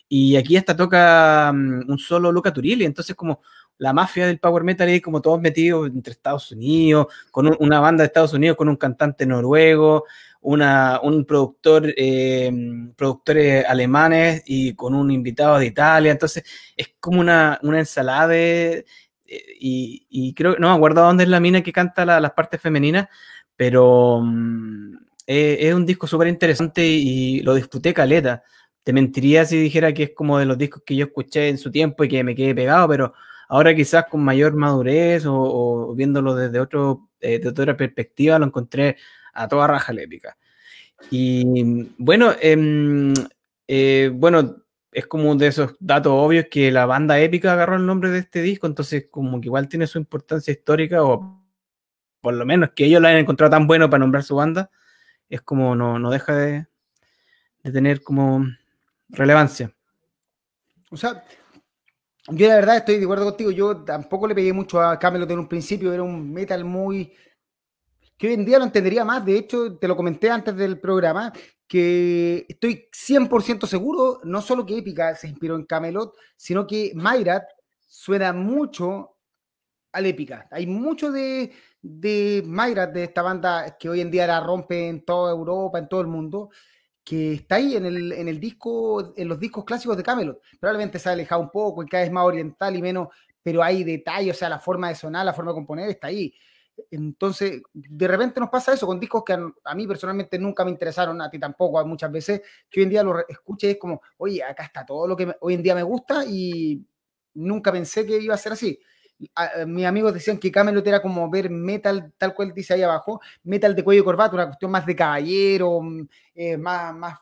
Y aquí hasta toca mm, un solo Luca Turilli, entonces como la mafia del power metal y como todos metidos entre Estados Unidos, con una banda de Estados Unidos, con un cantante noruego, una, un productor, eh, productores alemanes y con un invitado de Italia. Entonces es como una, una ensalada de, eh, y, creo, no me acuerdo dónde es la mina que canta las partes femeninas, pero mm, es un disco súper interesante y lo disfruté caleta. Te mentiría si dijera que es como de los discos que yo escuché en su tiempo y que me quedé pegado, pero ahora quizás con mayor madurez o, viéndolo desde otro, eh, de otra perspectiva lo encontré a toda raja lépica. Y bueno, em, bueno, es como de esos datos obvios que la banda épica agarró el nombre de este disco, entonces como que igual tiene su importancia histórica o por lo menos que ellos la hayan encontrado tan bueno para nombrar su banda, es como no, no deja de, de tener como relevancia. O sea, yo la verdad estoy de acuerdo contigo, yo tampoco le pegué mucho a Camelot en un principio, era un metal muy... que hoy en día lo entendería más, de hecho te lo comenté antes del programa, que estoy 100% seguro, no solo que Épica se inspiró en Camelot, sino que Mayrat suena mucho al Épica. Hay mucho de, de Mayrat, de esta banda que hoy en día la rompe en toda Europa, en todo el mundo, que está ahí en el, en el disco, en los discos clásicos de Camelot. Probablemente se ha alejado un poco y cada vez más oriental y menos, pero hay detalles, o sea, la forma de sonar, la forma de componer está ahí. Entonces, de repente nos pasa eso con discos que a, mí personalmente nunca me interesaron, a ti tampoco, muchas veces, que hoy en día lo escuché es como, oye, acá está todo lo que hoy en día me gusta y nunca pensé que iba a ser así. mis amigos decían que Camelot era como ver metal, tal cual dice ahí abajo, metal de cuello y corbata, una cuestión más de caballero, mm, eh, más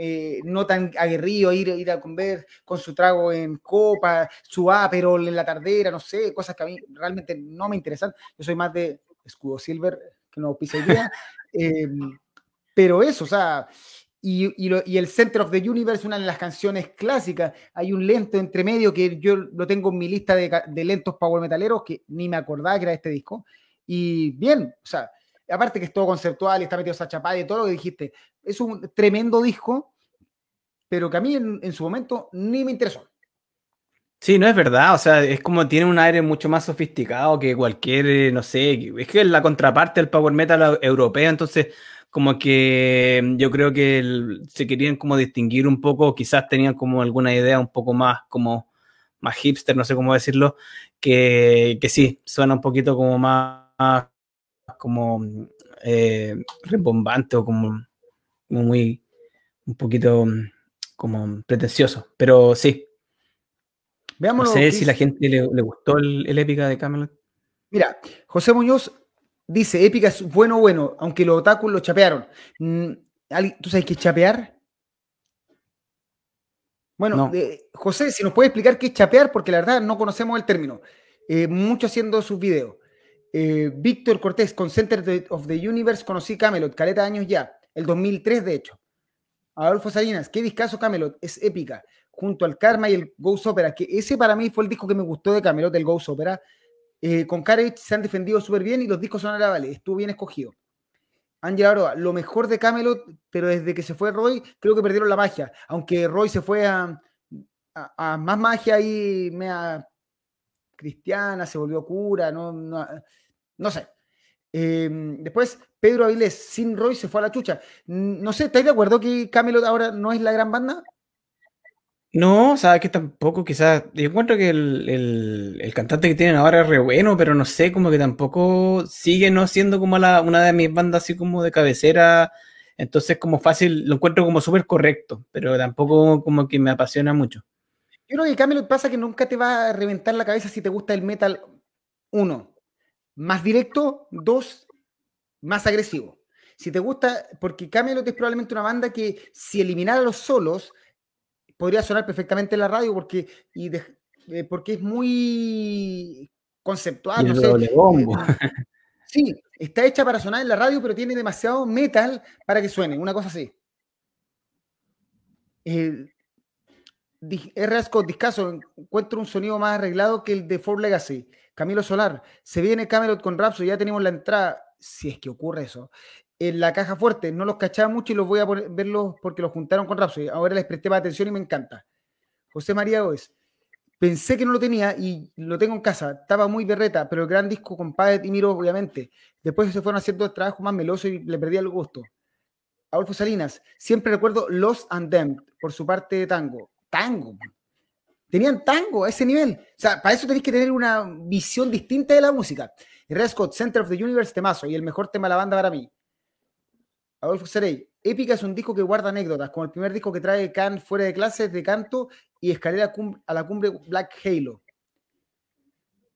eh, no tan aguerrido, ir, ir a comer con su trago en copa, su pero en la tardera, no sé, cosas que a mí realmente no me interesan. Yo soy más de escudo silver, que no pisa idea. Em, pero eso, o sea, y, y, el Center of the Universe, una de las canciones clásicas, hay un lento entre medio que yo lo tengo en mi lista de, de lentos power metaleros que ni me acordaba que era este disco. Y bien, o sea, aparte que es todo conceptual y está metido esa chapada y todo lo que dijiste, es un tremendo disco, pero que a mí en, su momento ni me interesó. Sí, no es verdad, o sea, es como tiene un aire mucho más sofisticado que cualquier, eh, no sé, es que es la contraparte del power metal europeo, entonces como que yo creo que se querían como distinguir un poco, quizás tenían como alguna idea un poco más como más hipster, no sé cómo decirlo, que, que sí, suena un poquito como más como eh, rebombante o como, muy, un poquito como pretencioso, pero sí. Veamos no sé si la gente le, gustó el, épica de Camelot. Mira, José Muñoz dice, épica es bueno, bueno, aunque los otakus lo chapearon. Mm, ¿Tú sabes qué es chapear? Bueno, eh, José, si nos puede explicar qué es chapear, porque la verdad no conocemos el término. Eh, mucho haciendo sus videos. Eh, Víctor Cortés, con Center of the Universe, conocí Camelot, caleta de años ya, el 2003 de hecho. Adolfo Salinas, qué discazo Camelot, es épica, junto al Karma y el Ghost Opera, que ese para mí fue el disco que me gustó de Camelot, el Ghost Opera. Eh, con Karevich se han defendido súper bien y los discos son agradables, estuvo bien escogido. Ángela Aroa, lo mejor de Camelot, pero desde que se fue Roy, creo que perdieron la magia, aunque Roy se fue a, más magia y mea cristiana, se volvió cura, no, no, sé. Em, después, Pedro Avilés, sin Roy se fue a la chucha. No sé, ¿estáis de acuerdo que Camelot ahora no es la gran banda? No, sabes que tampoco, quizás. Yo encuentro que el, cantante que tienen ahora es re bueno, pero no sé, como que tampoco sigue no siendo como la, una de mis bandas así como de cabecera. Entonces, como fácil, lo encuentro como súper correcto, pero tampoco como que me apasiona mucho. Yo creo que Camelot pasa que nunca te va a reventar la cabeza si te gusta el metal, uno, más directo, dos, más agresivo. Si te gusta, porque Camelot es probablemente una banda que si eliminara los solos, podría sonar perfectamente en la radio porque, y eh, porque es muy conceptual. No sé, sí, está hecha para sonar en la radio, pero tiene demasiado metal para que suene, una cosa así. Eh, R. Discaso, encuentro un sonido más arreglado que el de Ford Legacy. Camilo Solar, se viene Camelot con Rapso, ya tenemos la entrada, si es que ocurre eso, en la caja fuerte. No los cachaba mucho y los voy a verlos porque los juntaron con Rapso. Ahora les presté más atención y me encanta. José María Oes. Pensé que no lo tenía y lo tengo en casa. Estaba muy berreta, pero el gran disco con Padet y Miro, obviamente. Después se fueron haciendo trabajo más meloso y le perdí el gusto. Adolfo Salinas, siempre recuerdo Los and por su parte de tango. Tango. Tenían tango a ese nivel. O sea, para eso tenéis que tener una visión distinta de la música. Red Scott, Center of the Universe, temazo, y el mejor tema de la banda para mí. Adolfo Serey, Épica es un disco que guarda anécdotas, como el primer disco que trae Can fuera de clases de canto y escalera a la cumbre Black Halo.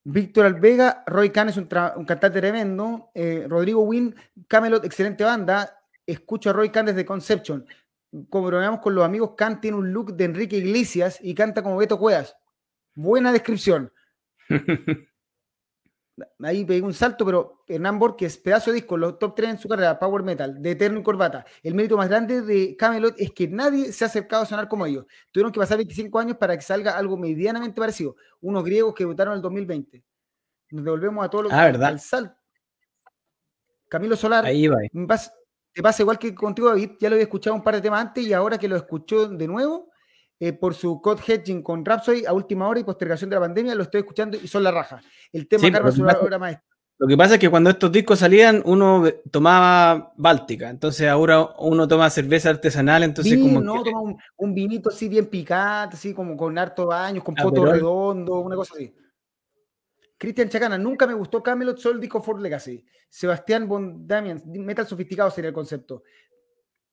Víctor Alvega, Roy Khan es un, cantante tremendo. Eh, Rodrigo Wynn, Camelot, excelente banda. Escucho a Roy Khan desde Conception. Como con los amigos, Khan tiene un look de Enrique Iglesias y canta como Beto Cuevas. Buena descripción. ahí pegué un salto, pero Hernán Borges, pedazo de disco, los top 3 en su carrera, Power Metal, de Eterno y Corbata. El mérito más grande de Camelot es que nadie se ha acercado a sonar como ellos. Tuvieron que pasar 25 años para que salga algo medianamente parecido. Unos griegos que votaron en el 2020. Nos devolvemos a todos los ah, ¿verdad? salto. Camilo Solar, ahí va. Te pasa igual que contigo, David. Ya lo había escuchado un par de temas antes y ahora que lo escuchó de nuevo, eh, por su code hedging con Rhapsody a última hora y postergación de la pandemia, lo estoy escuchando y son la raja. El tema sí, es una obra maestra. Lo que pasa es que cuando estos discos salían, uno tomaba Báltica, entonces ahora uno toma cerveza artesanal, entonces como no, toma un, vinito así bien picante, así como con harto años, con ah, poto redondo, una cosa así. Cristian Chacana, nunca me gustó Camelot, solo disco Ford Legacy. Sebastián Bondamian, metal sofisticado sería el concepto.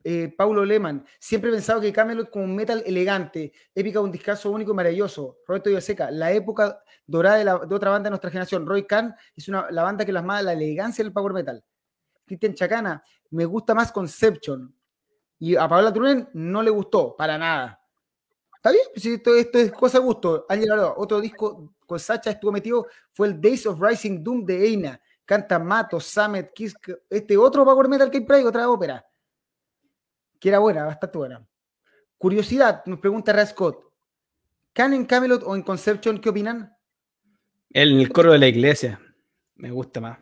Eh, Paulo Lehmann, siempre he pensado que Camelot como un metal elegante, épica, un discazo único y maravilloso. Roberto Villaseca, la época dorada de, otra banda de nuestra generación. Roy Khan es una, la banda que plasma la elegancia del power metal. Cristian Chacana, me gusta más Conception. Y a Paola Trunen no le gustó, para nada. Está bien, pues esto, es cosa de gusto. otro disco con Sacha estuvo metido fue el Days of Rising Doom de Eina. Canta Mato, Samet, Kisk, este otro power metal que hay otra ópera que era buena, bastante buena. Curiosidad, nos pregunta Ray Scott. ¿Can en Camelot o en Conception qué opinan? El, el coro de la iglesia. Me gusta más.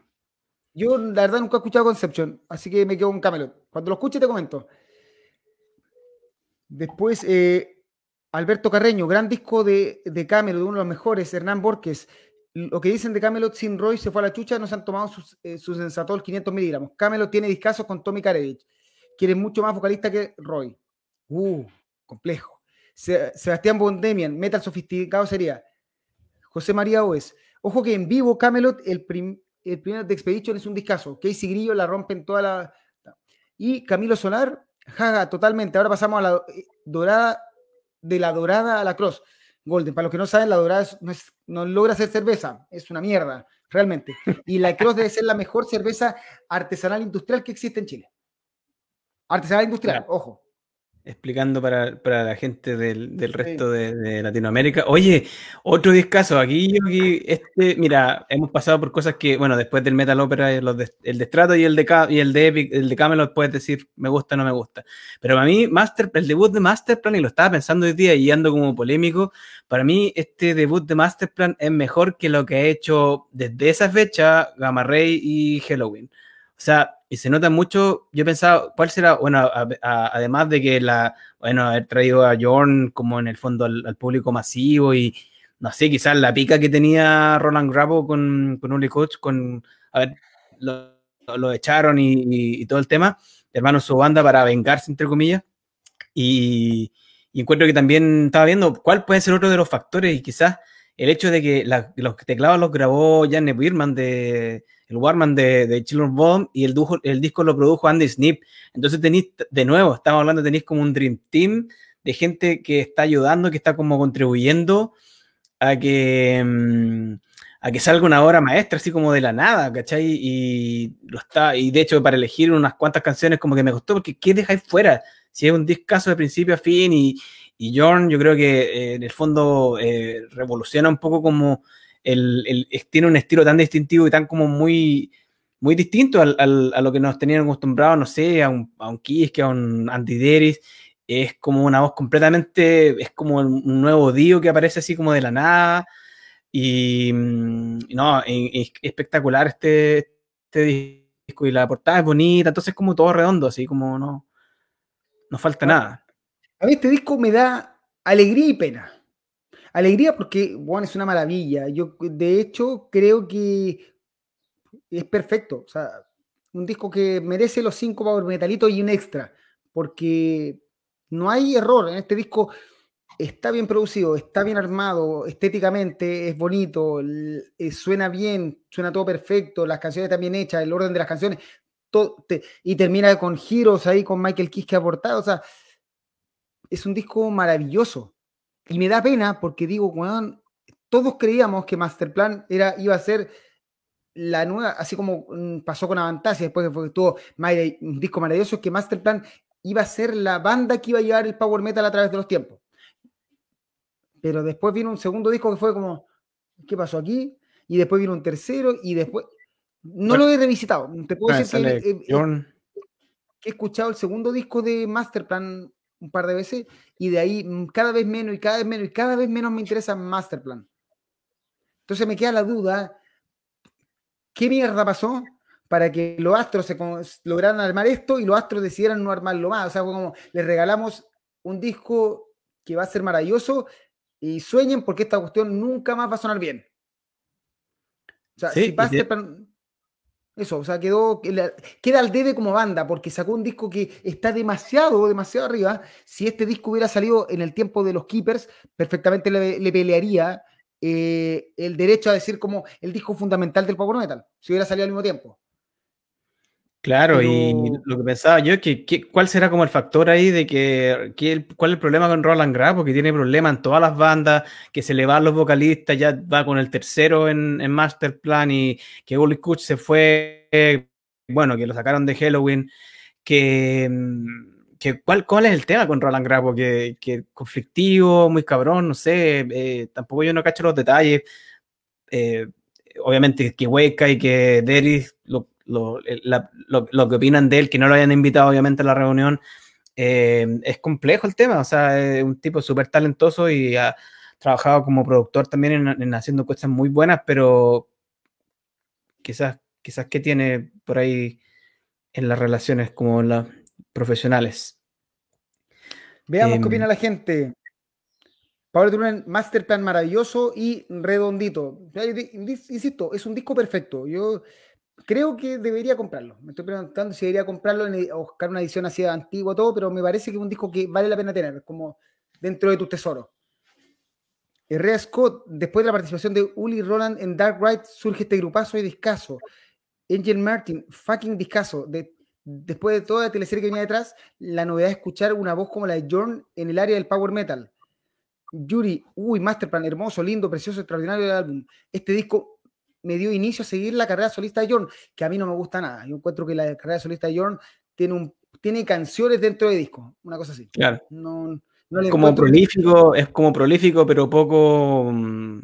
Yo, la verdad, nunca he escuchado Conception, así que me quedo con Camelot. Cuando lo escuche, te comento. Después, eh, Alberto Carreño, gran disco de, de Camelot, uno de los mejores. Hernán Borges. Lo que dicen de Camelot sin Roy se fue a la chucha, no se han tomado sus, eh, sus sensatol 500 miligramos. Camelot tiene discazos con Tommy Karevich quiere mucho más vocalista que Roy. Uh, complejo. Sebastián Bondemian, metal sofisticado sería. José María Oes. Ojo que en vivo Camelot, el, el primer de Expedition es un discazo. Casey Grillo la rompen toda la. Y Camilo Solar, jaja, totalmente. Ahora pasamos a la eh, dorada, de la dorada a la cross. Golden. Para los que no saben, la dorada no, no, logra hacer cerveza, es una mierda, realmente. Y la cross debe ser la mejor cerveza artesanal industrial que existe en Chile. Artesanal industrial, ojo. Explicando para, la gente del, resto de, Latinoamérica. Oye, otro discazo. Aquí, aquí, este, mira, hemos pasado por cosas que, bueno, después del Metal Opera, el de Strato y el de, y el de Epic, el de Camelot, puedes decir me gusta o no me gusta. Pero para mí, Master, el debut de Masterplan, y lo estaba pensando hoy día y ando como polémico, para mí este debut de Masterplan es mejor que lo que ha hecho desde esa fecha Gamma Ray y Halloween. O sea, y se nota mucho, yo pensaba, ¿cuál será? Bueno, además de que la, bueno, haber traído a Jorn como en el fondo al, público masivo y no sé, quizás la pica que tenía Roland Grabo con, con Uli Coach, con, a ver, lo, echaron y, todo el tema, hermano su banda para vengarse, entre comillas, y, y encuentro que también estaba viendo cuál puede ser otro de los factores y quizás el hecho de que los teclados los grabó Jan Wirman de el Warman de, de Children Bomb y el, el, disco lo produjo Andy Snip. Entonces tenéis, de nuevo, estamos hablando, tenéis como un Dream Team de gente que está ayudando, que está como contribuyendo a que, mm, a que salga una obra maestra, así como de la nada, ¿cachai? Y, lo está, y de hecho, para elegir unas cuantas canciones, como que me gustó, porque ¿qué dejáis fuera? Si es un discazo de principio a fin y, y Jorn, yo creo que eh, en el fondo eh, revoluciona un poco como el, tiene un estilo tan distintivo y tan como muy, muy distinto al, a lo que nos tenían acostumbrados, no sé, a un, a un Kiss, a un Andy Deris. Es como una voz completamente, es como un nuevo Dio que aparece así como de la nada. Y mm, no, es espectacular este, este disco y la portada es bonita, entonces como todo redondo, así como no, no falta nada. A mí este disco me da alegría y pena. Alegría porque, bueno, es una maravilla. Yo, de hecho, creo que es perfecto. O sea, un disco que merece los cinco power metalitos y un extra, porque no hay error en este disco. Está bien producido, está bien armado, estéticamente es bonito, eh, suena bien, suena todo perfecto, las canciones están bien hechas, el orden de las canciones, y termina con giros ahí con Michael Kiske aportado. O sea, es un disco maravilloso. Y me da pena porque digo, todos creíamos que Masterplan era, iba a ser la nueva, así como mm, pasó con Avantasia, después que tuvo un disco maravilloso, que Masterplan iba a ser la banda que iba a llevar el power metal a través de los tiempos. Pero después vino un segundo disco que fue como, ¿qué pasó aquí? Y después vino un tercero y después... No lo he revisitado. Te puedo decir que, eh, eh, que, he escuchado el segundo disco de Masterplan un par de veces y de ahí mm, cada vez menos y cada vez menos y cada vez menos me interesa Masterplan. Entonces me queda la duda ¿Qué mierda pasó para que los astros se lograran armar esto y los astros decidieran no armarlo más? O sea, como les regalamos un disco que va a ser maravilloso y sueñen porque esta cuestión nunca más va a sonar bien. O sea, si pasa eso, o sea, quedó, queda al debe como banda, porque sacó un disco que está demasiado, demasiado arriba. Si este disco hubiera salido en el tiempo de los Keepers, perfectamente le pelearía eh, el derecho a decir como el disco fundamental del power metal, si hubiera salido al mismo tiempo. Claro, y lo que pensaba yo es que, cuál será como el factor ahí de que, cuál es el problema con Roland Grapo, que tiene problemas en todas las bandas, que se le van los vocalistas, ya va con el tercero en, en Masterplan y que Uli Kuch se fue, bueno, que lo sacaron de Halloween, que mm, ¿cuál, ¿cuál, es el tema con Roland Grapo? Que, que conflictivo, muy cabrón, no sé, eh, tampoco yo no cacho los detalles. Eh, obviamente que Hueca y que Deris, lo, lo, lo, que opinan de él, que no lo hayan invitado obviamente a la reunión, eh, es complejo el tema, o sea, es un tipo súper talentoso y ha trabajado como productor también en, en, haciendo cosas muy buenas, pero quizás, quizás que tiene por ahí en las relaciones como la, profesionales. Veamos qué em, opina la gente. Pablo Turunen, Masterplan maravilloso y redondito. Insisto, es un disco perfecto. Yo creo que debería comprarlo. Me estoy preguntando si debería comprarlo o buscar una edición así antigua todo, pero me parece que es un disco que vale la pena tener, como dentro de tu tesoro. Herrera Scott, después de la participación de Uli Roland en Dark Ride, surge este grupazo y discaso. Angel Martin, fucking discaso, de después de toda la teleserie que venía detrás, la novedad es escuchar una voz como la de Jorn en el área del power metal. Yuri, uy, Masterplan, hermoso, lindo, precioso, extraordinario el álbum. Este disco me dio inicio a seguir la carrera solista de Jorn, que a mí no me gusta nada. Yo encuentro que la carrera solista de Jorn tiene, un, tiene canciones dentro de disco, una cosa así. Claro. es como prolífico, es como prolífico, pero poco, mm,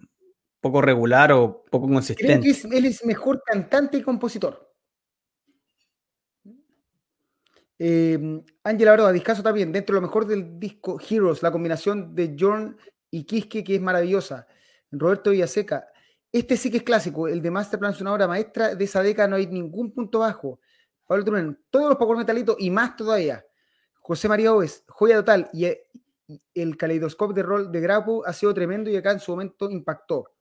poco regular o poco consistente. Creo que él es mejor cantante y compositor. Eh, Ángela Broda, discaso también, dentro de lo mejor del disco Heroes, la combinación de Jorn y Kiske, que es maravillosa. Roberto Villaseca, este sí que es clásico, el de Masterplan es una obra maestra, de esa década no hay ningún punto bajo. Pablo Trunen, todos los Power Metalitos y más todavía. José María Oves, joya total, y el caleidoscopio de rol de Grapo ha sido tremendo y acá en su momento impactó.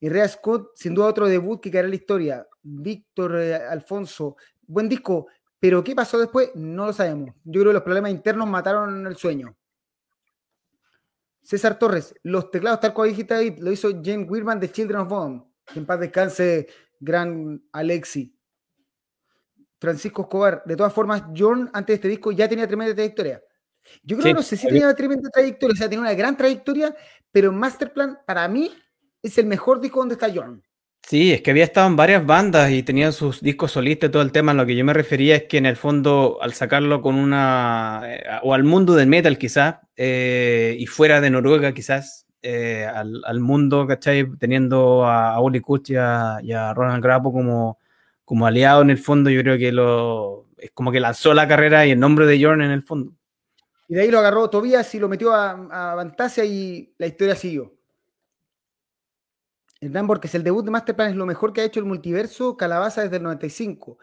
Y Scott, sin duda otro debut que quedará en la historia. Víctor eh, Alfonso, buen disco. Pero ¿qué pasó después? No lo sabemos. Yo creo que los problemas internos mataron el sueño. César Torres, los teclados tal cual dijiste ahí, lo hizo James Wirman de Children of Bone. en paz descanse, gran Alexi. Francisco Escobar, de todas formas, John antes de este disco ya tenía tremenda trayectoria. Yo creo que no sé si tenía tremenda trayectoria, o sea, tenía una gran trayectoria, pero Masterplan para mí es el mejor disco donde está John. Sí, es que había estado en varias bandas y tenía sus discos solistas y todo el tema. Lo que yo me refería es que en el fondo, al sacarlo con una. Eh, o al mundo del metal, quizás, eh, y fuera de Noruega, quizás, eh, al, mundo, ¿cachai? Teniendo a, a Oli Kuch y a, Ronald Grapo como, como aliado en el fondo, yo creo que lo. Es como que lanzó la carrera y el nombre de Jorn en el fondo. Y de ahí lo agarró Tobias y lo metió a Fantasia y la historia siguió. Hernán que es el debut de Masterplan es lo mejor que ha hecho el multiverso Calabaza desde el 95.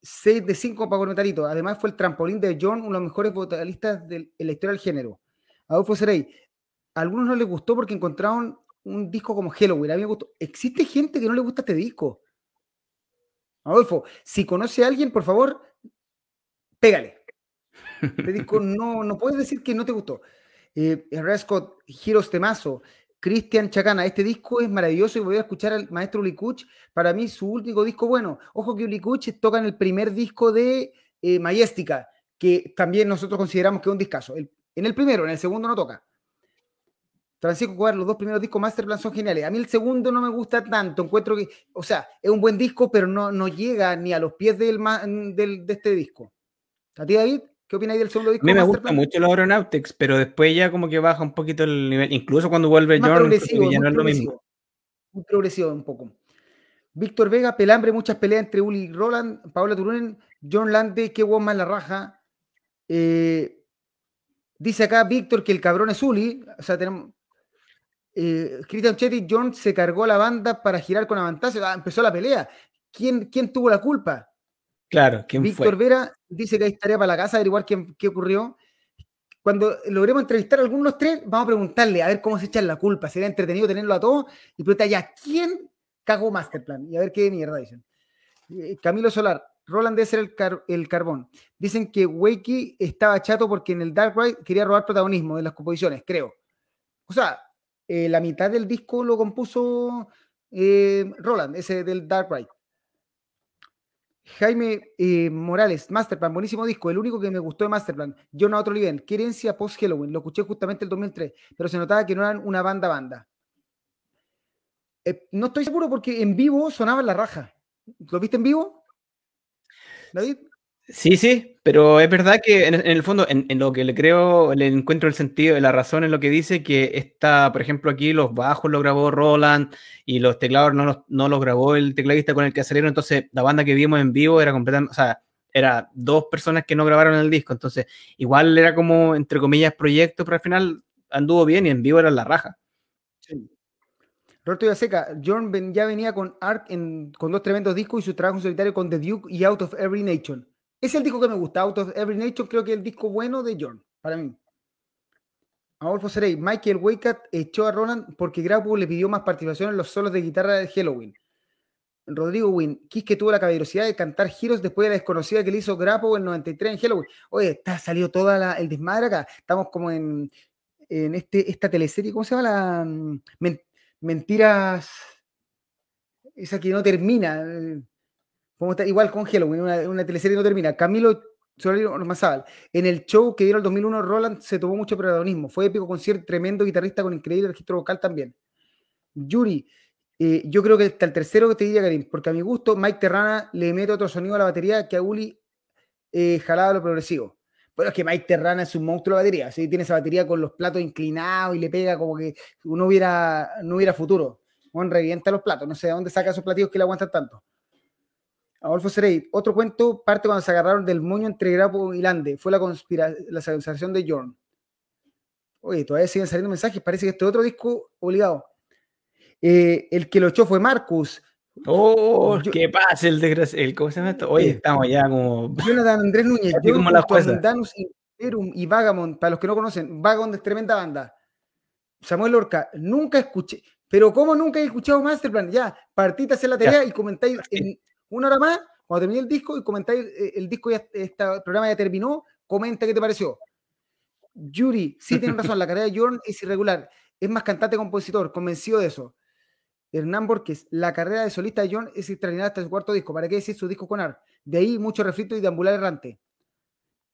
6 de 5 para Metalito. Además fue el trampolín de John, uno de los mejores vocalistas de la historia del género. Adolfo Serey, a algunos no les gustó porque encontraron un disco como Halloween. A mí me gustó. Existe gente que no le gusta este disco. Adolfo, si conoce a alguien, por favor, pégale. Este disco no, no puedes decir que no te gustó. Eh, Scott, Giros Temazo, Cristian Chacana, este disco es maravilloso y voy a escuchar al maestro Ulikuch. Para mí, su último disco bueno. Ojo que Ulikuch toca en el primer disco de eh, Mayéstica, que también nosotros consideramos que es un discazo. en el primero, en el segundo no toca. Francisco Cuadra, los dos primeros discos Masterplan son geniales. A mí el segundo no me gusta tanto. Encuentro que, o sea, es un buen disco, pero no, no llega ni a los pies del, del, de este disco. ¿A ti, David? ¿Qué opináis del segundo disco? A mí me gusta mucho los Aeronautics, pero después ya como que baja un poquito el nivel. Incluso cuando vuelve John, ya no es lo mismo. Muy progresivo un poco. Víctor Vega, Pelambre, muchas peleas entre Uli y Roland, Paola Turunen, John Lande, qué guay más la raja. Eh, dice acá Víctor que el cabrón es Uli. O sea, tenemos. Eh, Christian Chetty, John se cargó la banda para girar con Avantasia. Ah, empezó la pelea. ¿Quién, ¿Quién tuvo la culpa? Claro, ¿quién Víctor Vera dice que hay tarea para la casa, averiguar qué, qué ocurrió. Cuando logremos entrevistar a algunos de los tres, vamos a preguntarle a ver cómo se echan la culpa. Sería entretenido tenerlo a todos y preguntar ya, ¿quién cagó Masterplan? Y a ver qué mierda dicen. Eh, Camilo Solar, Roland debe ser el, el carbón. Dicen que Wakey estaba chato porque en el Dark Ride quería robar protagonismo de las composiciones, creo. O sea, eh, la mitad del disco lo compuso eh, Roland, ese del Dark Ride. Jaime eh, Morales, Masterplan, buenísimo disco. El único que me gustó de Masterplan, John a otro nivel. ¿Qué herencia post Halloween? Lo escuché justamente el 2003, pero se notaba que no eran una banda banda. Eh, no estoy seguro porque en vivo sonaba la raja. ¿Lo viste en vivo? David. Sí, sí, pero es verdad que en, el fondo, en, lo que le creo, le encuentro el sentido, la razón en lo que dice que está, por ejemplo, aquí los bajos los grabó Roland y los teclados no los, no los grabó el tecladista con el que salieron, entonces la banda que vimos en vivo era completamente, o sea, era dos personas que no grabaron el disco, entonces igual era como, entre comillas, proyecto, pero al final anduvo bien y en vivo era la raja. Sí. Roberto Seca, John ya venía con Ark con dos tremendos discos y su trabajo solitario con The Duke y Out of Every Nation. Es el disco que me gusta. Out of Every Nation creo que es el disco bueno de John, para mí. Adolfo Serey, Michael Waycat echó a Roland porque Grapo le pidió más participación en los solos de guitarra de Halloween. Rodrigo Win, que tuvo la caballerosidad de cantar giros después de la desconocida que le hizo Grapo en 93 en Halloween. Oye, está salió toda el desmadre acá. Estamos como en, en este, esta teleserie, ¿cómo se llama? La, mm, mentiras. Esa que no termina igual con Halloween, una, una teleserie no termina. Camilo Mazábal. En el show que dieron el 2001, Roland se tomó mucho protagonismo. Fue épico concierto, tremendo guitarrista con increíble registro vocal también. Yuri, eh, yo creo que hasta el tercero que te diría, Karim, porque a mi gusto, Mike Terrana le mete otro sonido a la batería que a Uli eh, jalaba lo progresivo. Pero es que Mike Terrana es un monstruo de batería. ¿sí? Tiene esa batería con los platos inclinados y le pega como que no hubiera, no hubiera futuro. Bueno, revienta los platos. No sé de dónde saca esos platillos que le aguantan tanto. Adolfo Serey, otro cuento parte cuando se agarraron del moño entre Grapo y Lande. Fue la, la conspiración de Jorn. Oye, todavía siguen saliendo mensajes. Parece que este otro disco obligado. Eh, el que lo echó fue Marcus. Oh, qué pasa el desgraciado. ¿Cómo se llama esto? Oye, estamos ya como. Jonathan Andrés Núñez, yo como la Danus Imperium y Vagamond, para los que no conocen, Vagamond es tremenda banda. Samuel Lorca, nunca escuché. Pero ¿cómo nunca he escuchado Masterplan? Ya, partita hacer la tarea y comentáis en, una hora más, cuando termine el disco y comentáis, eh, el disco ya, este programa ya terminó, comenta qué te pareció. Yuri, sí tiene razón, la carrera de Jordan es irregular, es más cantante-compositor, convencido de eso. Hernán Borges, la carrera de solista de John es extraordinaria hasta su cuarto disco. ¿Para qué decir su disco con Art? De ahí mucho refrito y deambular errante.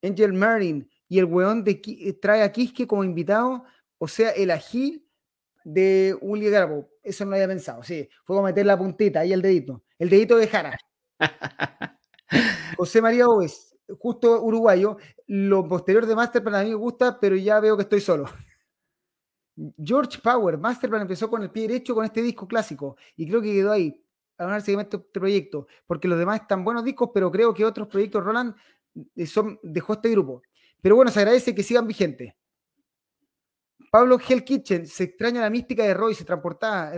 Angel Martin y el weón de, eh, trae a Kiske como invitado, o sea, el ají de Uli Garbo. Eso no lo había pensado, sí. Fue como meter la puntita ahí el dedito. El dedito de Jara. José María Oves, justo uruguayo. Lo posterior de Masterplan a mí me gusta, pero ya veo que estoy solo. George Power, Masterplan empezó con el pie derecho con este disco clásico y creo que quedó ahí a ganar seguimiento este proyecto, porque los demás están buenos discos, pero creo que otros proyectos Roland eh, son, dejó este grupo. Pero bueno, se agradece que sigan vigentes. Pablo Hell Kitchen, se extraña la mística de Roy, se transportaba.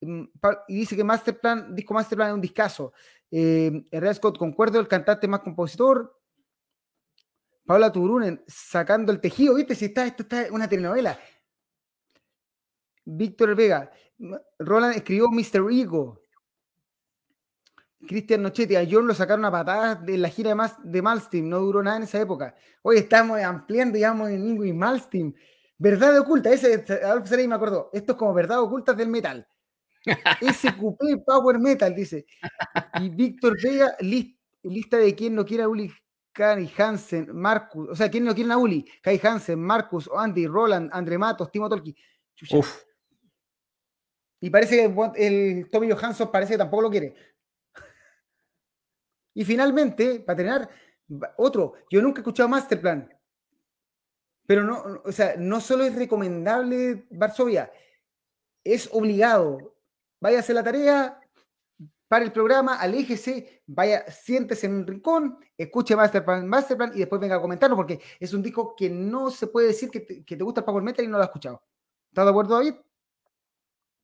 Mm, y dice que Masterplan, disco Masterplan es un discazo. Eh, Herrera Scott, concuerdo, el cantante más compositor. Paula Turunen, sacando el tejido, ¿viste? Si está, esto está una telenovela. Víctor Vega. Roland escribió Mr. Ego. Cristian Nochetti, a John lo sacaron a patadas de la gira de, de Malstein, no duró nada en esa época. Hoy estamos ampliando, digamos, en Ingo y Malstein. Verdad oculta, ese, Adolfo me acordó. Esto es como verdad oculta del metal. SQP Power Metal, dice. Y Víctor Vega, lista de quién no quiere a Uli, Kai Hansen, Marcus, o sea, quién no quiere a Uli, Kai Hansen, Marcus, Andy, Roland, André Matos, Timo Tolki. Y parece que el Tommy Johansson parece que tampoco lo quiere. Y finalmente, para terminar, otro, yo nunca he escuchado Masterplan. Pero no, o sea, no solo es recomendable Varsovia, es obligado. Vaya a hacer la tarea, para el programa, aléjese, vaya, siéntese en un rincón, escuche Masterplan, Masterplan y después venga a comentarlo, porque es un disco que no se puede decir que te, que te gusta el Power Metal y no lo has escuchado. ¿Estás de acuerdo, David?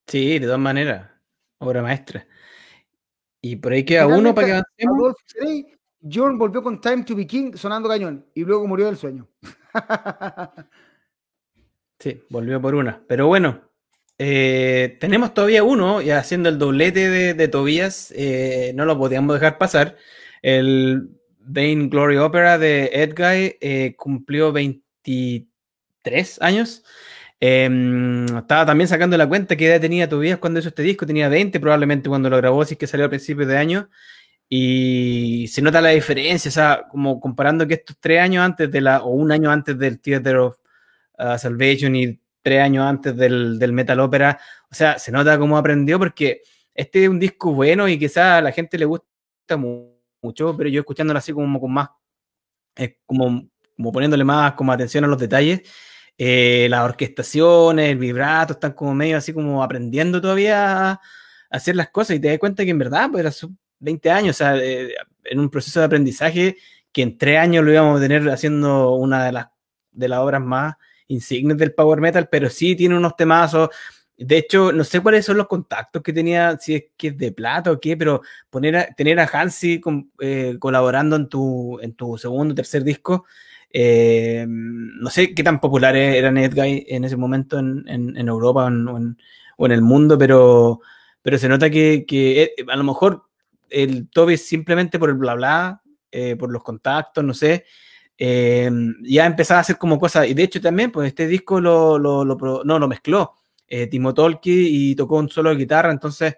Sí, de todas maneras. Obra maestra. Y por ahí queda uno para que avancemos. John volvió con Time to be King sonando cañón y luego murió del sueño. sí, volvió por una. Pero bueno, eh, tenemos todavía uno, y haciendo el doblete de, Tobías, eh, no lo podíamos dejar pasar. El Vain Glory Opera de Edguy eh, cumplió 23 años. Em, estaba también sacando la cuenta que edad tenía Tobías cuando hizo este disco, tenía 20 probablemente cuando lo grabó, así que salió a principios de año. Y se nota la diferencia, o sea, como comparando que estos tres años antes de la, o un año antes del Theater of uh, Salvation y tres años antes del, del, Metal Opera, o sea, se nota cómo aprendió porque este es un disco bueno y quizá a la gente le gusta mucho, pero yo escuchándolo así como con más, eh, como, como poniéndole más como atención a los detalles, eh, las orquestaciones, el vibrato, están como medio así como aprendiendo todavía a hacer las cosas. Y te das cuenta que en verdad, pues era 20 años, o sea, eh, en un proceso de aprendizaje que en tres años lo íbamos a tener haciendo una de las, de las obras más insignes del power metal, pero sí tiene unos temazos. De hecho, no sé cuáles son los contactos que tenía, si es que es de plata o qué, pero poner a, tener a Hansi eh, colaborando en tu, en tu segundo tercer disco, eh, no sé qué tan populares eran Edguy en ese momento en, Europa o en, o en, el mundo, pero, pero se nota que, que eh, a lo mejor el Toby simplemente por el bla bla, eh, por los contactos, no sé, ya empezaba a hacer como cosas, y de hecho también, pues este disco lo, lo, lo no, lo mezcló Timo Tolki y tocó un solo de guitarra, entonces,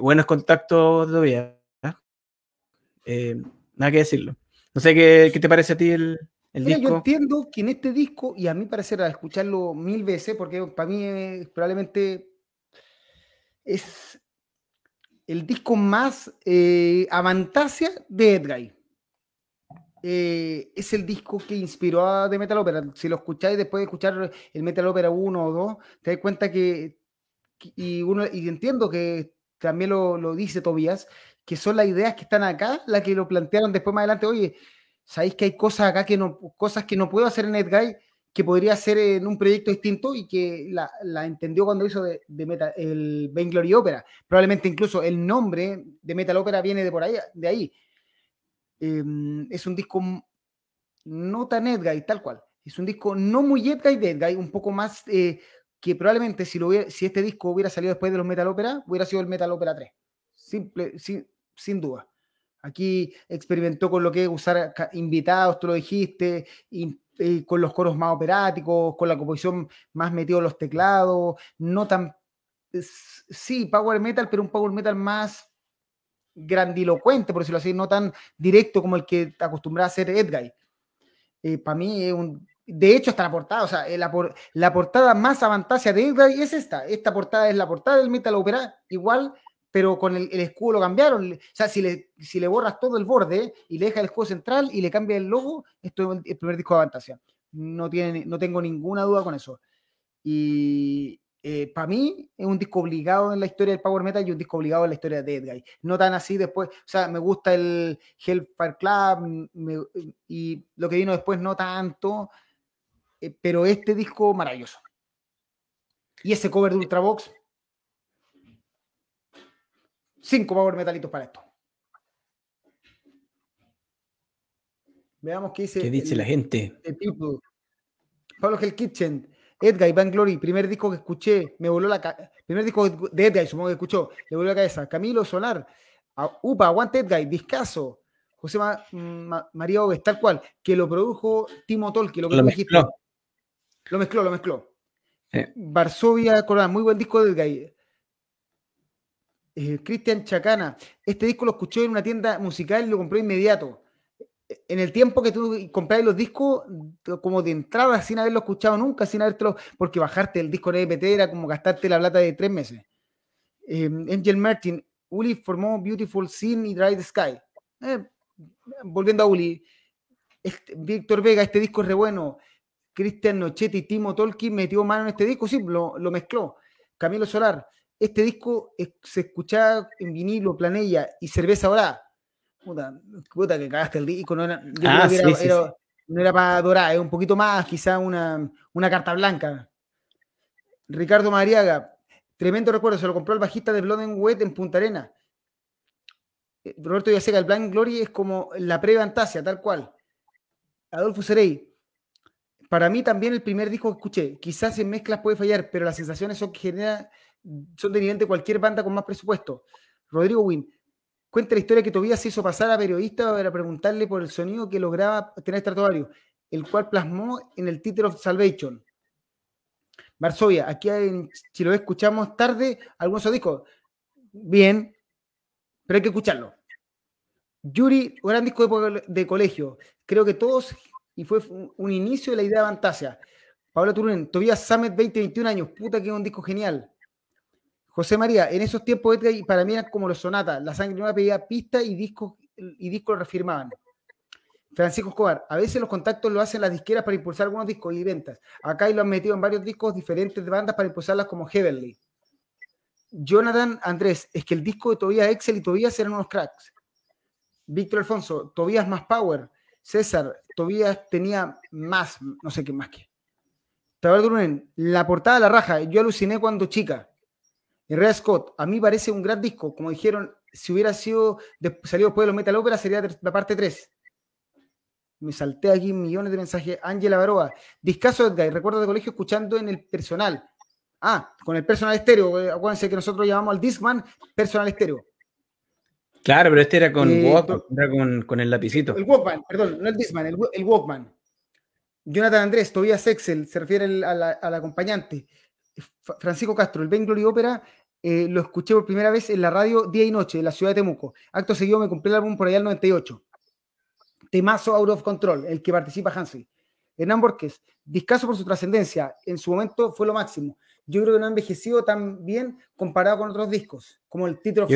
buenos contactos todavía. nada que decirlo. No sé qué, te parece a ti el, disco. Yo entiendo que en este disco, y a mí parecer a escucharlo mil veces, porque para mí es, probablemente es el disco más eh, avantasia de Edgar. Eh, es el disco que inspiró a The Metal Opera. Si lo escucháis después de escuchar el Metal Opera 1 o 2, te das cuenta que, y, uno, y entiendo que también lo, lo dice Tobías, que son las ideas que están acá, las que lo plantearon después más adelante, oye, sabéis que hay cosas acá que no, cosas que no puedo hacer en NetGuy que podría hacer en un proyecto distinto y que la, entendió cuando hizo de, Metal, el Vainglory Opera. Probablemente incluso el nombre de Metal Opera viene de por ahí, de ahí. Em, es un disco no tan Edguy, tal cual. Es un disco no muy Edguy de un poco más eh, que probablemente si, lo si este disco hubiera salido después de los Metal Opera, hubiera sido el Metal Opera 3. Simple, sin, duda. Aquí experimentó con lo que es usar invitados, tú lo dijiste, y, con los coros más operáticos, con la composición más metido en los teclados, no tan, sí, power metal, pero un power metal más grandilocuente, por decirlo así, no tan directo como el que acostumbraba a hacer Edguy. Eh, Para mí es un... De hecho, hasta la portada, o sea, eh, la, la portada más avantasia de Edguy es esta. Esta portada es la portada del Metal Opera, igual pero con el, escudo lo cambiaron. O sea, si le, si le borras todo el borde y le dejas el escudo central y le cambia el logo, esto es el primer disco de Avantasia. No, tiene, no tengo ninguna duda con eso. Y eh, para mí es un disco obligado en la historia del Power Metal y un disco obligado en la historia de Edguy. No tan así después, o sea, me gusta el Hellfire Club y lo que vino después no tanto, eh, pero este disco maravilloso. Y ese cover de Ultravox Cinco power metalitos para esto. Veamos qué dice. ¿Qué dice la gente? Pablo Hell Kitchen. Edguy, Van Glory, primer disco que escuché, me voló la cabeza. Primer disco de Edguy, supongo que escuchó, le voló la cabeza. Camilo Solar, Upa, aguante Edguy, discaso. José María Oves, tal cual, que lo produjo Timo Tolki, lo que lo mezcló. Lo mezcló, lo mezcló. Varsovia Corona, muy buen disco de Edguy. Eh, Cristian Chacana, este disco lo escuchó en una tienda musical y lo compró inmediato en el tiempo que tú compras los discos, como de entrada, sin haberlo escuchado nunca, sin habértelo, porque bajarte el disco en EPT era como gastarte la plata de tres meses. Em, Angel Martin, Uli formó Beautiful Sin y Dry the Sky. Eh, volviendo a Uli, este, Víctor Vega, este disco es re bueno. Cristian Nochetti, Timo Tolkien metió mano en este disco, sí, lo, mezcló. Camilo Solar, este disco se escuchaba en vinilo, planella y cerveza dorada Puta, puta que cagaste el disco, no era, ah, no era para adorar, es un poquito más, quizá una, carta blanca. Ricardo Mariaga, tremendo recuerdo, se lo compró el bajista de Blood and Wet en Punta Arena. Eh, Roberto Yaseca, el Blind Glory es como la pre-Fantasia, tal cual. Adolfo Serey, para mí también el primer disco que escuché, quizás en mezclas puede fallar, pero las sensaciones son, genera, son de nivel de cualquier banda con más presupuesto. Rodrigo Wynn, Cuenta la historia que Tobías hizo pasar a periodista para preguntarle por el sonido que lograba tener Stratovarius, el cual plasmó en el título Salvation. Varsovia, aquí si lo escuchamos tarde, algunos discos, bien, pero hay que escucharlo. Yuri, gran disco de, colegio, creo que todos, y fue un inicio de la idea de Fantasia. Pablo Turunen, Tobías Summit 20, 21 años, puta que es un disco genial. José María, en esos tiempos para mí eran como los sonatas, la sangre nueva pedía pistas y discos y discos lo refirmaban. Francisco Escobar, a veces los contactos lo hacen las disqueras para impulsar algunos discos y ventas. Acá y lo han metido en varios discos diferentes de bandas para impulsarlas como Heavenly. Jonathan Andrés, es que el disco de Tobías Excel y Tobías eran unos cracks. Víctor Alfonso, Tobías más power. César, Tobías tenía más, no sé qué más que. la portada de la raja, yo aluciné cuando chica. Red Scott, a mí parece un gran disco. Como dijeron, si hubiera sido salido después de los Metal Opera, sería la parte 3. Me salté aquí millones de mensajes. Ángela Baroa, discaso Edgar, recuerdo de colegio escuchando en el personal. Ah, con el personal estéreo. Eh, acuérdense que nosotros llamamos al Discman personal estéreo. Claro, pero este era con eh, Walkman, era con, el lapicito. El Walkman, perdón, no el Discman, el, Walkman. Jonathan Andrés, Tobias Excel, se refiere al, acompañante. Francisco Castro, el Ben Glory Opera eh, lo escuché por primera vez en la radio día y noche en la ciudad de Temuco. Acto seguido me compré el álbum por allá el 98. Temazo Out of Control, el que participa Hansi. Hernán Borges, discaso por su trascendencia, en su momento fue lo máximo. Yo creo que no ha envejecido tan bien comparado con otros discos, como el título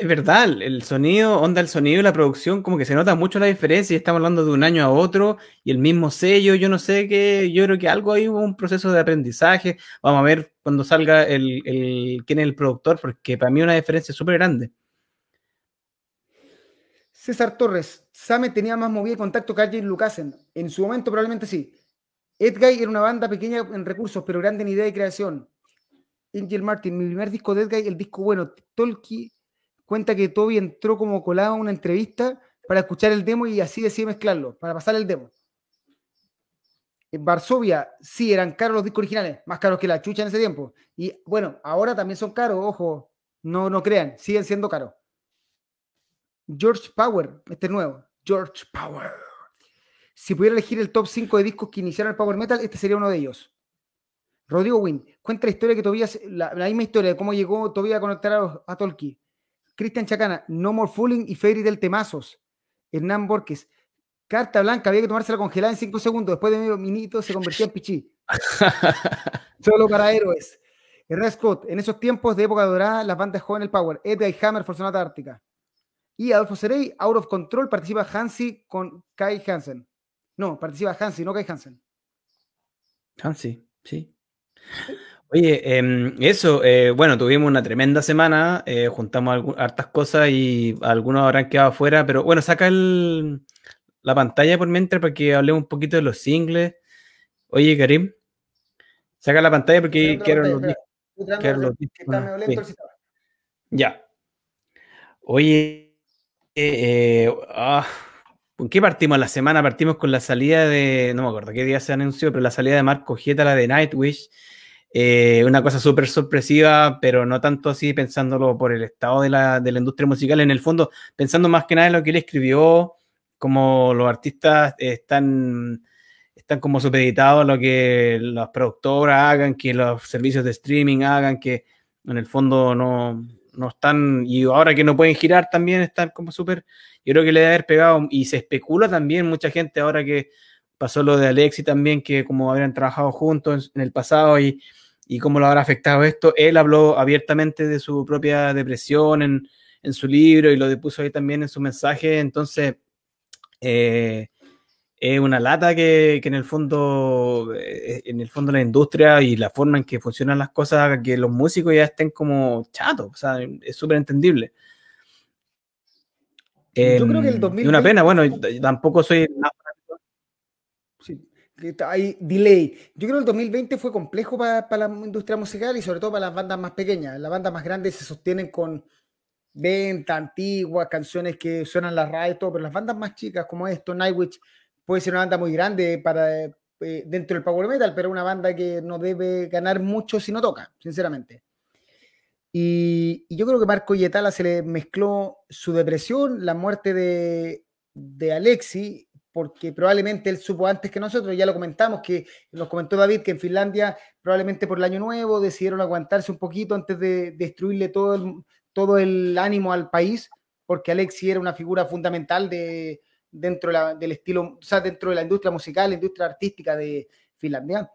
es verdad, el sonido, onda el sonido y la producción, como que se nota mucho la diferencia y estamos hablando de un año a otro y el mismo sello, yo no sé qué, yo creo que algo ahí hubo un proceso de aprendizaje. Vamos a ver cuando salga el, el quién es el productor, porque para mí una diferencia súper grande. César Torres, Same tenía más movida y contacto que Arjen Lucasen. En su momento probablemente sí. Edguy era una banda pequeña en recursos, pero grande en idea y creación. Angel Martin, mi primer disco de Edguy, el disco bueno. Tolkien cuenta que Toby entró como colado a una entrevista para escuchar el demo y así decidió mezclarlo, para pasar el demo. En Varsovia, sí, eran caros los discos originales, más caros que la chucha en ese tiempo. Y bueno, ahora también son caros, ojo, no, no crean, siguen siendo caros. George Power, este es nuevo, George Power. Si pudiera elegir el top 5 de discos que iniciaron el Power Metal, este sería uno de ellos. Rodrigo Wynn, cuenta la historia que todavía, la, misma historia de cómo llegó todavía a conectar a Tolkien. Cristian Chacana, No More Fooling y Fairy del Temazos. Hernán Borges, carta blanca, había que tomársela congelada en 5 segundos. Después de medio minuto se convertía en pichí. Solo para héroes. Hernán Scott, en esos tiempos de época dorada, las bandas joven el Power, Edda y Hammer, Sonata Ártica. Y Adolfo Serey, Out of Control, participa Hansi con Kai Hansen. No, participa Hansi, no Kai Hansen. Hansi, sí. Oye, em, eso, eh, bueno, tuvimos una tremenda semana, eh, juntamos hartas cosas y algunos habrán quedado afuera, pero bueno, saca la pantalla por mientras para que hablemos un poquito de los singles. Oye, Karim, saca la pantalla porque quiero los, Ya. Oye, eh, ah, ¿Con qué partimos la semana? Partimos con la salida de, no me acuerdo qué día se anunció, pero la salida de Marco Gieta, la de Nightwish. Eh, una cosa súper sorpresiva, pero no tanto así pensándolo por el estado de la, de la, industria musical. En el fondo, pensando más que nada en lo que él escribió, como los artistas están, están como supeditados a lo que las productoras hagan, que los servicios de streaming hagan, que en el fondo no, no están, y ahora que no pueden girar también están como súper yo creo que le debe haber pegado y se especula también mucha gente ahora que pasó lo de Alexi también, que como habrían trabajado juntos en, el pasado y, y, cómo lo habrá afectado esto, él habló abiertamente de su propia depresión en, en su libro y lo puso ahí también en su mensaje, entonces eh, es una lata que, que, en el fondo eh, en el fondo la industria y la forma en que funcionan las cosas que los músicos ya estén como chatos, o sea, es súper entendible. Yo creo que el 2020... Em, una pena, bueno, tampoco soy... Hay delay. Yo creo que el 2020 fue complejo para, la industria musical y sobre todo para las bandas más pequeñas. Las bandas más grandes se sostienen con venta antiguas, canciones que suenan la radio y todo, pero las bandas más chicas como esto, Nightwish, puede ser una banda muy grande para eh, dentro del power metal, pero una banda que no debe ganar mucho si no toca, sinceramente. Y, yo creo que Marco Yetala se le mezcló su depresión, la muerte de, de Alexi, porque probablemente él supo antes que nosotros, ya lo comentamos, que nos comentó David que en Finlandia probablemente por el año nuevo decidieron aguantarse un poquito antes de destruirle todo el, todo el ánimo al país, porque Alexi era una figura fundamental de, dentro del estilo, o sea, dentro de la industria musical, la industria artística de Finlandia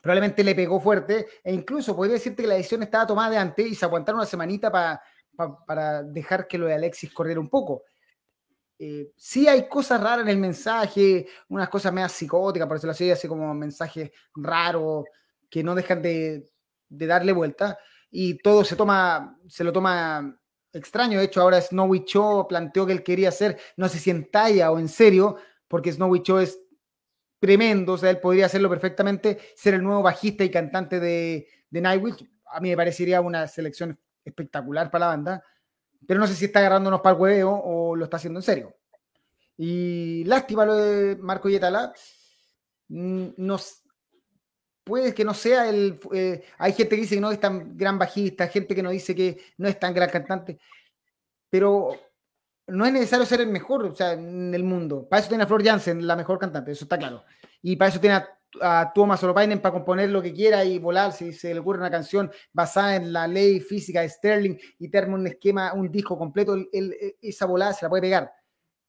probablemente le pegó fuerte e incluso podría decirte que la decisión estaba tomada de antes y se aguantaron una semanita para dejar que lo de Alexis corriera un poco. Eh, sí hay cosas raras en el mensaje, unas cosas más psicóticas, por decirlo así, así como mensajes raros que no dejan de, darle vuelta y todo se toma, se lo toma extraño. De hecho, ahora Snowy Cho planteó que él quería hacer, no sé si en talla o en serio, porque Snowy Cho es tremendo, o sea, él podría hacerlo perfectamente, ser el nuevo bajista y cantante de, de Nightwish. A mí me parecería una selección espectacular para la banda, pero no sé si está agarrándonos para el hueveo o lo está haciendo en serio. Y lástima lo de Marco Yetala. Mm, nos, puede que no sea el. Eh, hay gente que dice que no es tan gran bajista, gente que no dice que no es tan gran cantante, pero no es necesario ser el mejor o sea, en el mundo. Para eso tiene a Flor Jansen, la mejor cantante, eso está claro. Y para eso tiene a, a Tuomas Olopainen para componer lo que quiera y volar si se le ocurre una canción basada en la ley física de Sterling y tener un esquema, un disco completo, esa volada se la puede pegar.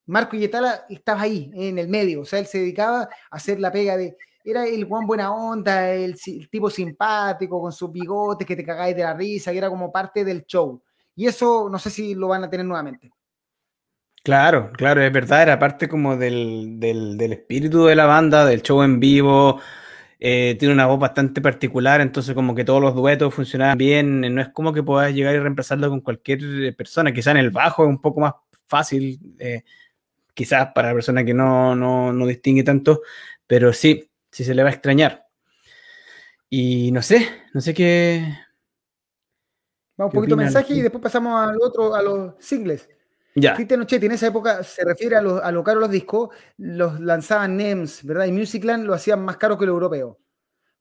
Marco Yetala estaba ahí, en el medio, o sea, él se dedicaba a hacer la pega de... Era el Juan buena onda, el, el tipo simpático, con sus bigotes, que te cagáis de la risa, que era como parte del show. Y eso no sé si lo van a tener nuevamente. Claro, claro, es verdad, era parte como del, del, espíritu de la banda, del show en vivo, eh, tiene una voz bastante particular, entonces como que todos los duetos funcionaban bien, no es como que puedas llegar y reemplazarlo con cualquier persona, quizá en el bajo es un poco más fácil, eh, quizás para la persona que no, no, no distingue tanto, pero sí, sí se le va a extrañar. Y no sé, no sé qué... Vamos un poquito de mensaje y después pasamos al otro, a los singles. Ya. Ochetti en esa época se refiere a lo, a lo caro los discos, los lanzaban NEMS, ¿verdad? Y Musicland lo hacían más caro que el europeo.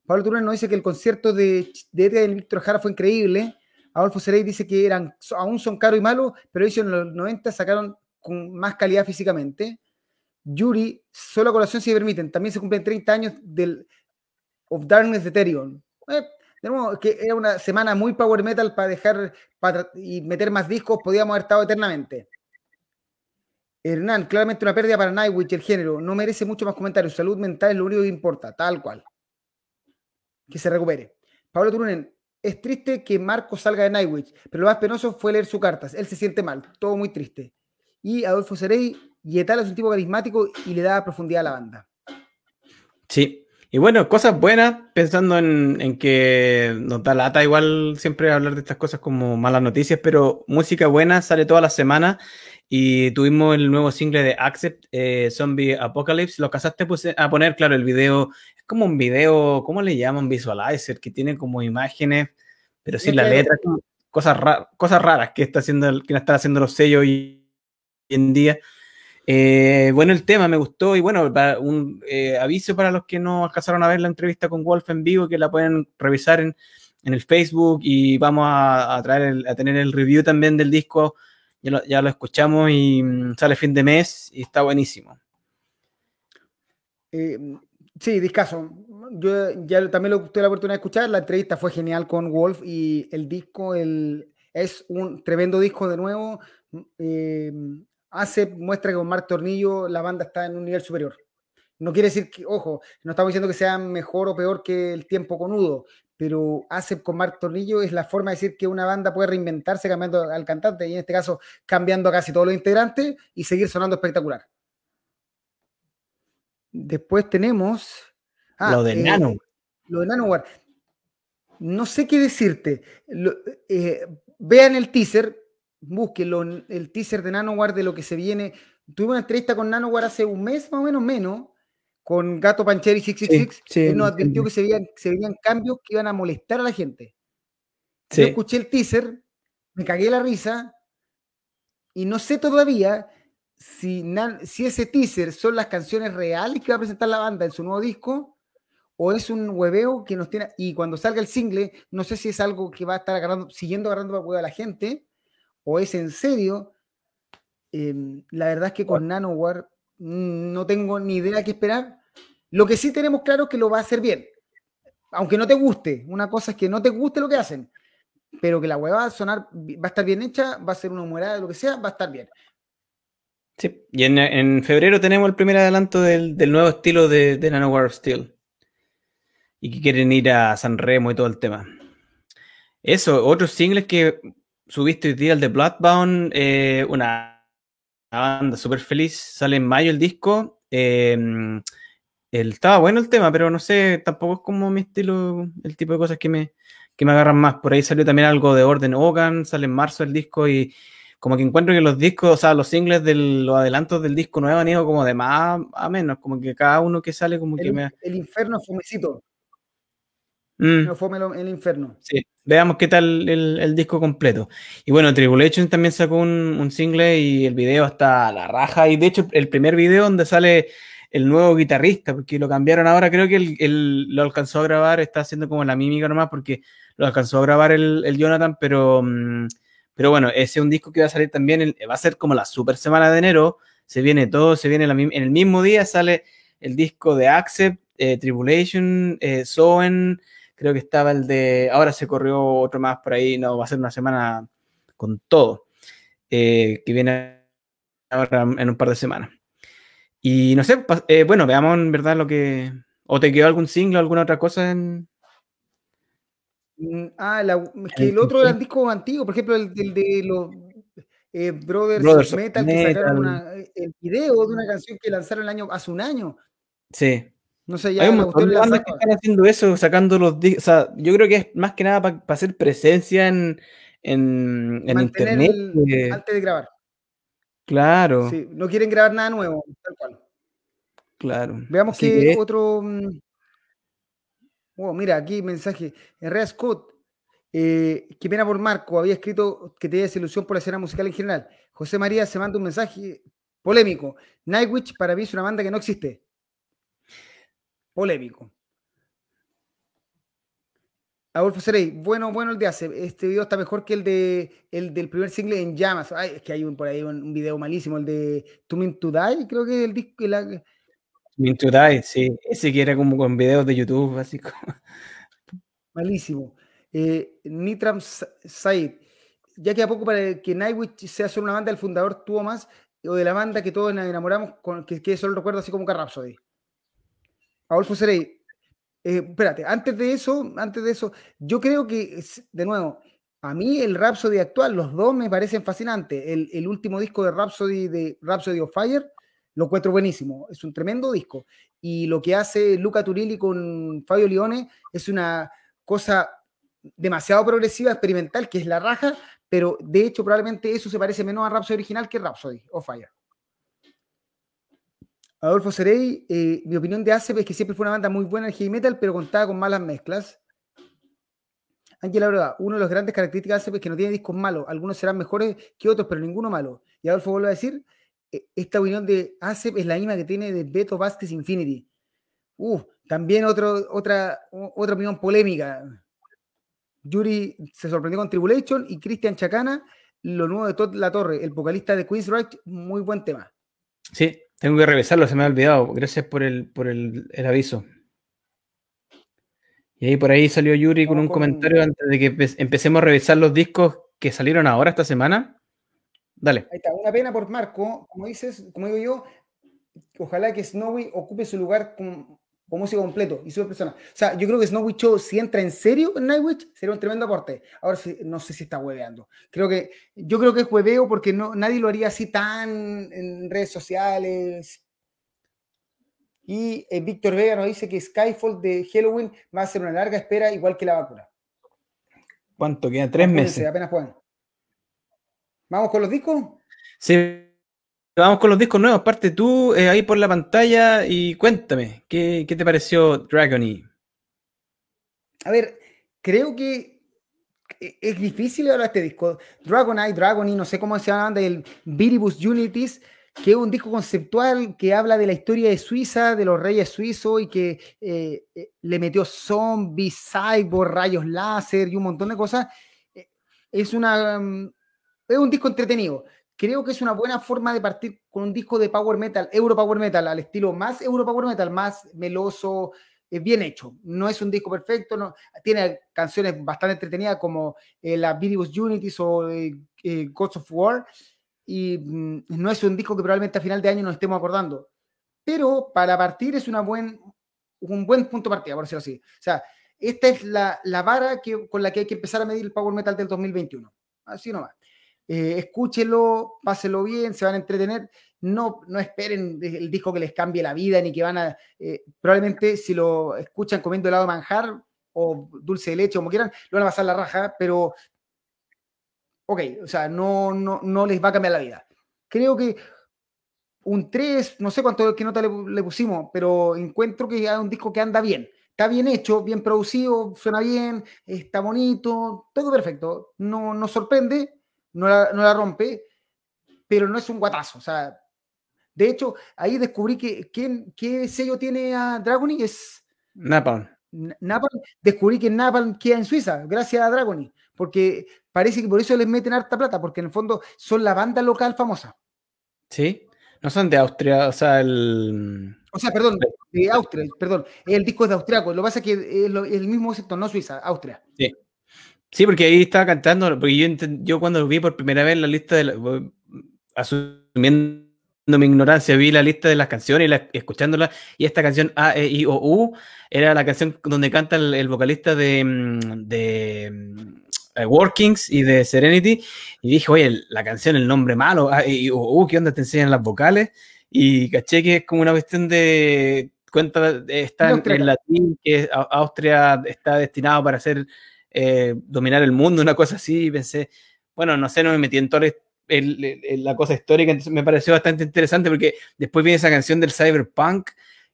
Pablo Turner nos dice que el concierto de, de del Víctor Jara fue increíble. Adolfo Serey dice que eran, aún son caros y malos, pero ellos en los 90 sacaron con más calidad físicamente. Yuri, solo colación si permiten, también se cumplen 30 años del Of Darkness de Ethereum. Eh, que era una semana muy power metal para dejar y meter más discos, podíamos haber estado eternamente. Hernán, claramente una pérdida para Nightwish, el género. No merece mucho más comentarios. Salud mental es lo único que importa, tal cual. Que se recupere. Pablo Turunen, es triste que Marco salga de Nightwish, pero lo más penoso fue leer sus cartas. Él se siente mal, todo muy triste. Y Adolfo Serey, Yetal es un tipo carismático y le da profundidad a la banda. Sí, y bueno, cosas buenas, pensando en, que nos da lata igual siempre hablar de estas cosas como malas noticias, pero música buena sale toda la semana y tuvimos el nuevo single de Accept, eh, Zombie Apocalypse. Lo casaste a poner, claro, el video. Es como un video, ¿cómo le llaman? Visualizer, que tiene como imágenes, pero sin la letra, cosas, cosas raras que, está haciendo, que están haciendo los sellos hoy en día. Eh, bueno, el tema me gustó y bueno, un eh, aviso para los que no alcanzaron a ver la entrevista con Wolf en vivo, que la pueden revisar en, el Facebook y vamos a, traer a tener el review también del disco. Ya lo, escuchamos y mm, sale fin de mes y está buenísimo. Eh, sí, discaso. Yo ya también lo tuve la oportunidad de escuchar. La entrevista fue genial con Wolf y el disco el, es un tremendo disco de nuevo. Eh, hace, muestra que con Marc Tornillo la banda está en un nivel superior. No quiere decir que, ojo, no estamos diciendo que sea mejor o peor que el tiempo con Udo, pero hace con Marc Tornillo es la forma de decir que una banda puede reinventarse cambiando al cantante y en este caso cambiando a casi todos los integrantes y seguir sonando espectacular. Después tenemos... Ah, lo de eh, Nano. Lo de Nanowar. No sé qué decirte. Eh, vean el teaser, búsquenlo, el teaser de Nanowar de lo que se viene. Tuve una entrevista con Nanowar hace un mes, más o menos menos, con Gato Pancheri 666, sí, él nos advirtió que se veían, se veían cambios que iban a molestar a la gente. Yo escuché el teaser, me cagué la risa y no sé todavía si, si ese teaser son las canciones reales que va a presentar la banda en su nuevo disco o es un hueveo que nos tiene. Y cuando salga el single, no sé si es algo que va a estar agarrando, siguiendo agarrando para a la gente o es en serio. Em, la verdad es que con Nanowar no tengo ni idea qué esperar. Lo que sí tenemos claro es que lo va a hacer bien. Aunque no te guste. Una cosa es que no te guste lo que hacen. Pero que la hueva va a sonar, va a estar bien hecha, va a ser una humorada, lo que sea, va a estar bien. Sí, y en, febrero tenemos el primer adelanto del, nuevo estilo de, de Nanowar Steel. Y que quieren ir a San Remo y todo el tema. Eso, otros singles que subiste hoy día, el de Bloodbound, eh, una banda súper feliz, sale en mayo el disco. Eh, el, estaba bueno el tema, pero no sé, tampoco es como mi estilo, el tipo de cosas que me, que me agarran más. Por ahí salió también algo de Orden Hogan, sale en marzo el disco y como que encuentro que los discos, o sea, los singles de los adelantos del disco nuevo han ido como de más a menos, como que cada uno que sale como que me... El infierno fumecito. Mm. No fome el infierno. Sí, veamos qué tal el, disco completo. Y bueno, Tribulation también sacó un, un single y el video está la raja. Y de hecho, el primer video donde sale el nuevo guitarrista, porque lo cambiaron ahora, creo que él, lo alcanzó a grabar, está haciendo como la mímica nomás, porque lo alcanzó a grabar el, Jonathan, pero, mm, pero bueno, ese es un disco que va a salir también, va a ser como la super semana de enero, se viene todo, se viene en el mismo día, sale el disco de Accept, eh, Tribulation, eh, Soen, creo que estaba el de, ahora se corrió otro más por ahí, no, va a ser una semana con todo, eh, que viene ahora en un par de semanas. Y no sé, eh, bueno, veamos en verdad lo que. ¿O te quedó algún single o alguna otra cosa en.? Mm, ah, es que el otro era el disco antiguo, por ejemplo, el, de los eh, Brothers, Metal, que sacaron el video de una canción que lanzaron el año, hace un año. Sí. No sé, ya Hay un montón de bandas que están haciendo eso, sacando los discos. O sea, yo creo que es más que nada para hacer presencia en, en, en internet. antes de grabar. Claro. Sí, no quieren grabar nada nuevo, tal cual. Claro. Veamos que, otro. Oh, mira, aquí mensaje. Herrera Scott. Eh, qué pena por Marco. Había escrito que tenía desilusión por la escena musical en general. José María se manda un mensaje polémico. Nightwish para mí es una banda que no existe. Polémico. Adolfo Serey, bueno, bueno el de hace. Este video está mejor que el de el del primer single en llamas. Ay, es que hay un, por ahí un, video malísimo, el de To Mean to Die, creo que es el disco. La... To Mean to Die, sí. Ese que era como con videos de YouTube, así como. Malísimo. Eh, Nitram Said, ya que a poco para que Nightwish sea solo una banda del fundador tuvo más, o de la banda que todos nos enamoramos, con, que, que solo recuerdo así como que Rhapsody. Adolfo Serey, eh, espérate, antes de eso, antes de eso, yo creo que, de nuevo, a mí el Rhapsody actual, los dos me parecen fascinantes. El, último disco de Rhapsody, de Rhapsody of Fire, lo encuentro buenísimo. Es un tremendo disco. Y lo que hace Luca Turilli con Fabio Lione es una cosa demasiado progresiva, experimental, que es la raja, pero de hecho probablemente eso se parece menos a Rhapsody original que Rhapsody of Fire. Adolfo Serey, eh, mi opinión de ACEP es que siempre fue una banda muy buena en heavy metal, pero contaba con malas mezclas. Ángela verdad, una de las grandes características de ACEP es que no tiene discos malos. Algunos serán mejores que otros, pero ninguno malo. Y Adolfo vuelve a decir, e, esta opinión de ACEP es la misma que tiene de Beto Vázquez Infinity. Uh, también otra, otra opinión polémica. Yuri se sorprendió con Tribulation y Cristian Chacana, lo nuevo de Todd La Torre, el vocalista de Queen's muy buen tema. Sí, tengo que revisarlo, se me ha olvidado. Gracias por el, por el, aviso. Y ahí por ahí salió Yuri con un comentario antes de que empecemos a revisar los discos que salieron ahora esta semana. Dale. Ahí está, una pena por Marco, como dices, como digo yo, ojalá que Snowy ocupe su lugar como, músico completo y su persona. O sea, yo creo que Snowy Show, si entra en serio en Nightwish, sería un tremendo aporte. Ahora no sé si está hueveando. Creo que, yo creo que es hueveo porque no, nadie lo haría así tan en redes sociales. Y eh, Víctor Vega nos dice que Skyfall de Halloween va a ser una larga espera, igual que la vacuna. ¿Cuánto queda? Tres meses. Apenas pueden. ¿Vamos con los discos? Sí, vamos con los discos nuevos. Aparte tú eh, ahí por la pantalla y cuéntame, ¿qué, te pareció Dragony? A ver, creo que es difícil hablar este disco. Dragon Eye, Dragony, no sé cómo se llama, del Viribus Unities, que es un disco conceptual que habla de la historia de Suiza, de los reyes suizos y que eh, eh, le metió zombies, cyborg, rayos láser y un montón de cosas. Es, una, mm, es un disco entretenido. Creo que es una buena forma de partir con un disco de power metal, euro power metal, al estilo más euro power metal, más meloso, bien hecho. No es un disco perfecto, no, tiene canciones bastante entretenidas como la Viribus Unities o Gods of War, y mm, no es un disco que probablemente a final de año nos estemos acordando. Pero para partir es una buen, un buen punto de partida, por decirlo así. O sea, esta es la, la vara que, con la que hay que empezar a medir el Power Metal del 2021. Así nomás. Eh, escúchenlo, pásenlo bien, se van a entretener. No, no esperen el disco que les cambie la vida ni que van a. Eh, probablemente si lo escuchan comiendo helado de manjar o dulce de leche, como quieran, lo van a pasar la raja, pero ok, o sea, no, no, no les va a cambiar la vida. Creo que un 3, no sé cuánto qué nota le, pusimos, pero encuentro que es un disco que anda bien. Está bien hecho, bien producido, suena bien, está bonito, todo perfecto. No nos sorprende, no la, rompe, pero no es un guatazo. O sea, de hecho, ahí descubrí que qué sello tiene a Dragony es Napalm. Napalm. Descubrí que Napalm queda en Suiza, gracias a Dragony, porque parece que por eso les meten harta plata, porque en el fondo son la banda local famosa. Sí, no son de Austria, o sea, el. O sea, perdón, de Austria, perdón. El disco es de austriaco, lo que pasa es que es el mismo sector, no Suiza, Austria. Sí. Sí, porque ahí estaba cantando, porque yo, yo cuando lo vi por primera vez la lista de asumiendo mi ignorancia, vi la lista de las canciones y la, escuchándola, y esta canción A, E, I, O, U era la canción donde canta el, vocalista de, mm, de mm, eh, Workings y de Serenity, y dije, oye, la canción, el nombre malo, ah, y, uh, uh, ¿qué onda te enseñan las vocales? Y caché que es como una cuestión de cuenta, está en, latín, que Austria está destinado para hacer, eh, dominar el mundo, una cosa así, y pensé, bueno, no sé, no me metí en toda la cosa histórica, entonces me pareció bastante interesante porque después viene esa canción del cyberpunk,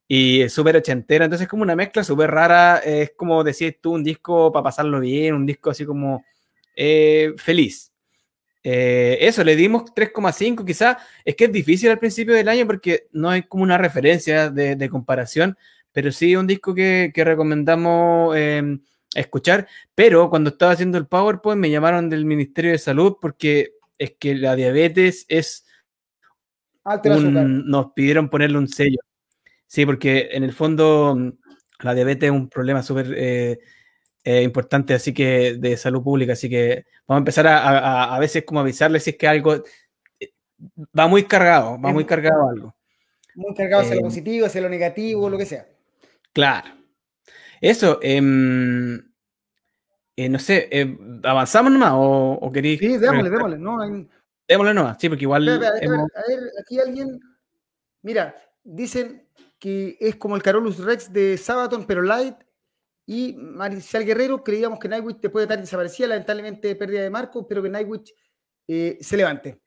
y es súper ochentera, entonces es como una mezcla súper rara, es como decías tú, un disco para pasarlo bien, un disco así como eh, feliz. Eh, eso, le dimos 3,5 quizás, es que es difícil al principio del año porque no hay como una referencia de, comparación, pero sí un disco que, recomendamos em, escuchar, pero cuando estaba haciendo el PowerPoint me llamaron del Ministerio de Salud porque es que la diabetes es... nos pidieron ponerle un sello. Sí, porque en el fondo mm, la diabetes es un problema súper eh, eh, importante, así que de salud pública, así que vamos a empezar a, a, veces como avisarles si es que algo eh, va muy cargado, va muy cargado algo. Muy cargado hacia lo positivo, hacia lo negativo, lo que sea. Claro. Eso, em, no sé, ¿avanzamos nomás o, o queréis? Sí, démosle, démosle. No, Démosle nomás, sí, porque igual... a, ver, aquí alguien... Mira, dicen que es como el Carolus Rex de Sabaton, pero light. Y Maricial Guerrero, creíamos que Nightwitch después de estar desaparecida, lamentablemente pérdida de marco, pero que Nightwitch eh, se levante.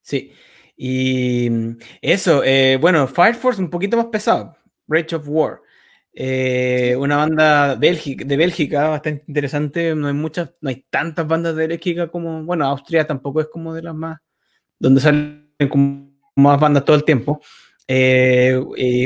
Sí, y eso, eh, bueno, Fire Force un poquito más pesado, Rage of War. Eh, una banda Bélgica, de Bélgica bastante interesante. No hay muchas, no hay tantas bandas de Bélgica como, bueno, Austria tampoco es como de las más, donde salen como más bandas todo el tiempo. Eh,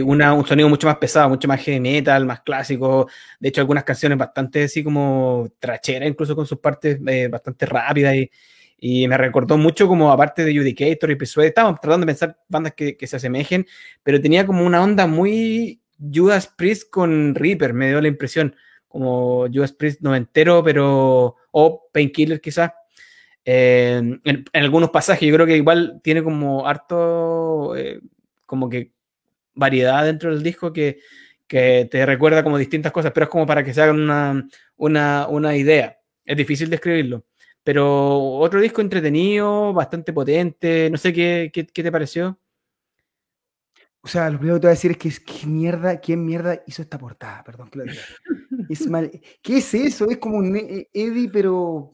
un sonido mucho más pesado, mucho más heavy metal, más clásico. De hecho, algunas canciones bastante así como trachera, incluso con sus partes eh, bastante rápidas. Y, y, me recordó mucho como aparte de Judicator y Persuade. Estábamos tratando de pensar bandas que, se asemejen, pero tenía como una onda muy Judas Priest con Reaper, me dio la impresión. Como Judas Priest noventero, pero. o Painkiller quizás. Eh, en, algunos pasajes, yo creo que igual tiene como harto como que variedad dentro del disco que, que te recuerda como distintas cosas, pero es como para que se hagan una, una, una idea. Es difícil describirlo. Pero otro disco entretenido, bastante potente, no sé qué, qué, qué te pareció. O sea, lo primero que te voy a decir es que es ¿qué mierda, quién mierda hizo esta portada, perdón que lo diga. Es mal. ¿Qué es eso? Es como un e-, Eddie, pero.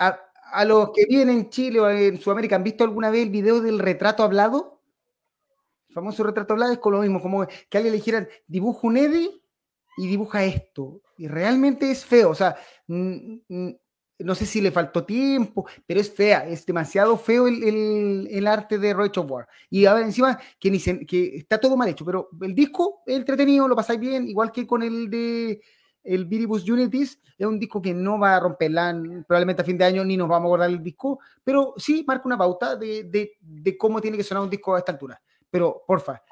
A, a los que vienen en Chile o en Sudamérica, ¿han visto alguna vez el video del retrato hablado? El famoso retrato hablado es con lo mismo, como que alguien le dijera, dibuja un Eddie y dibuja esto. Y realmente es feo, o sea, no sé si le faltó tiempo, pero es fea, es demasiado feo el, el, arte de Rachel War. Y ahora encima que, ni que está todo mal hecho, pero el disco es entretenido, lo pasáis bien, igual que con el de el Viribus Unities es un disco que no va a romperla probablemente a fin de año ni nos vamos a guardar el disco, pero sí marca una pauta de, de, de, cómo tiene que sonar un disco a esta altura. Pero, porfa,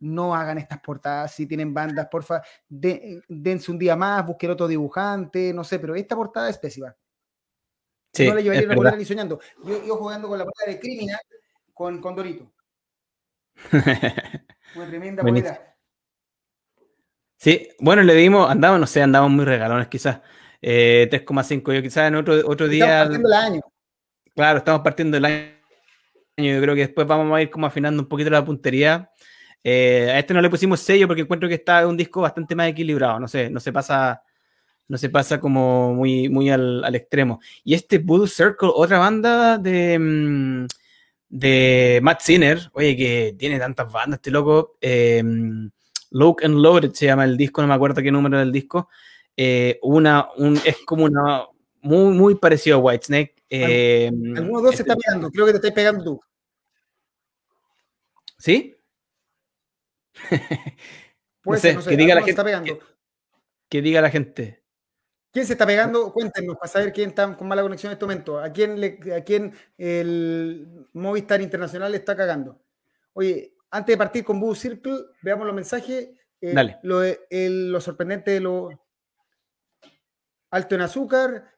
no hagan estas portadas si tienen bandas, porfa, de, dense un día más, busquen otro dibujante, no sé, pero esta portada es pésima. Sí, no le llevaría una ni soñando. Yo, yo, jugando con la portada de Criminal con, con Dorito. una tremenda bolera. Sí, bueno, le dimos, andamos, no sé, andamos muy regalones quizás. Eh, 3,5. Yo quizás en otro, otro día. Estamos partiendo el año. Claro, estamos partiendo el año. Yo creo que después vamos a ir como afinando un poquito la puntería. Eh, a este no le pusimos sello porque encuentro que está un disco bastante más equilibrado. No sé, no se pasa, no se pasa como muy, muy al, al extremo. Y este Voodoo Circle, otra banda de, mm, de Matt Sinner, oye, que tiene tantas bandas este loco. Eh, Look and Loaded se llama el disco, no me acuerdo qué número del disco. Eh, una, un, es como una, muy, muy parecido a Whitesnake. Eh, Alguno de dos se está pegando, creo que te estás pegando tú. ¿Sí? Puede ser, no sé, que diga la gente. Está pegando. Que, que, diga la gente. ¿Quién se está pegando? Cuéntenos para saber quién está con mala conexión en este momento. ¿A quién, le, a quién el Movistar Internacional le está cagando? Oye, antes de partir con Boo Circle, veamos los mensajes. Eh, Dale. Lo, el, lo, sorprendente de lo alto en azúcar.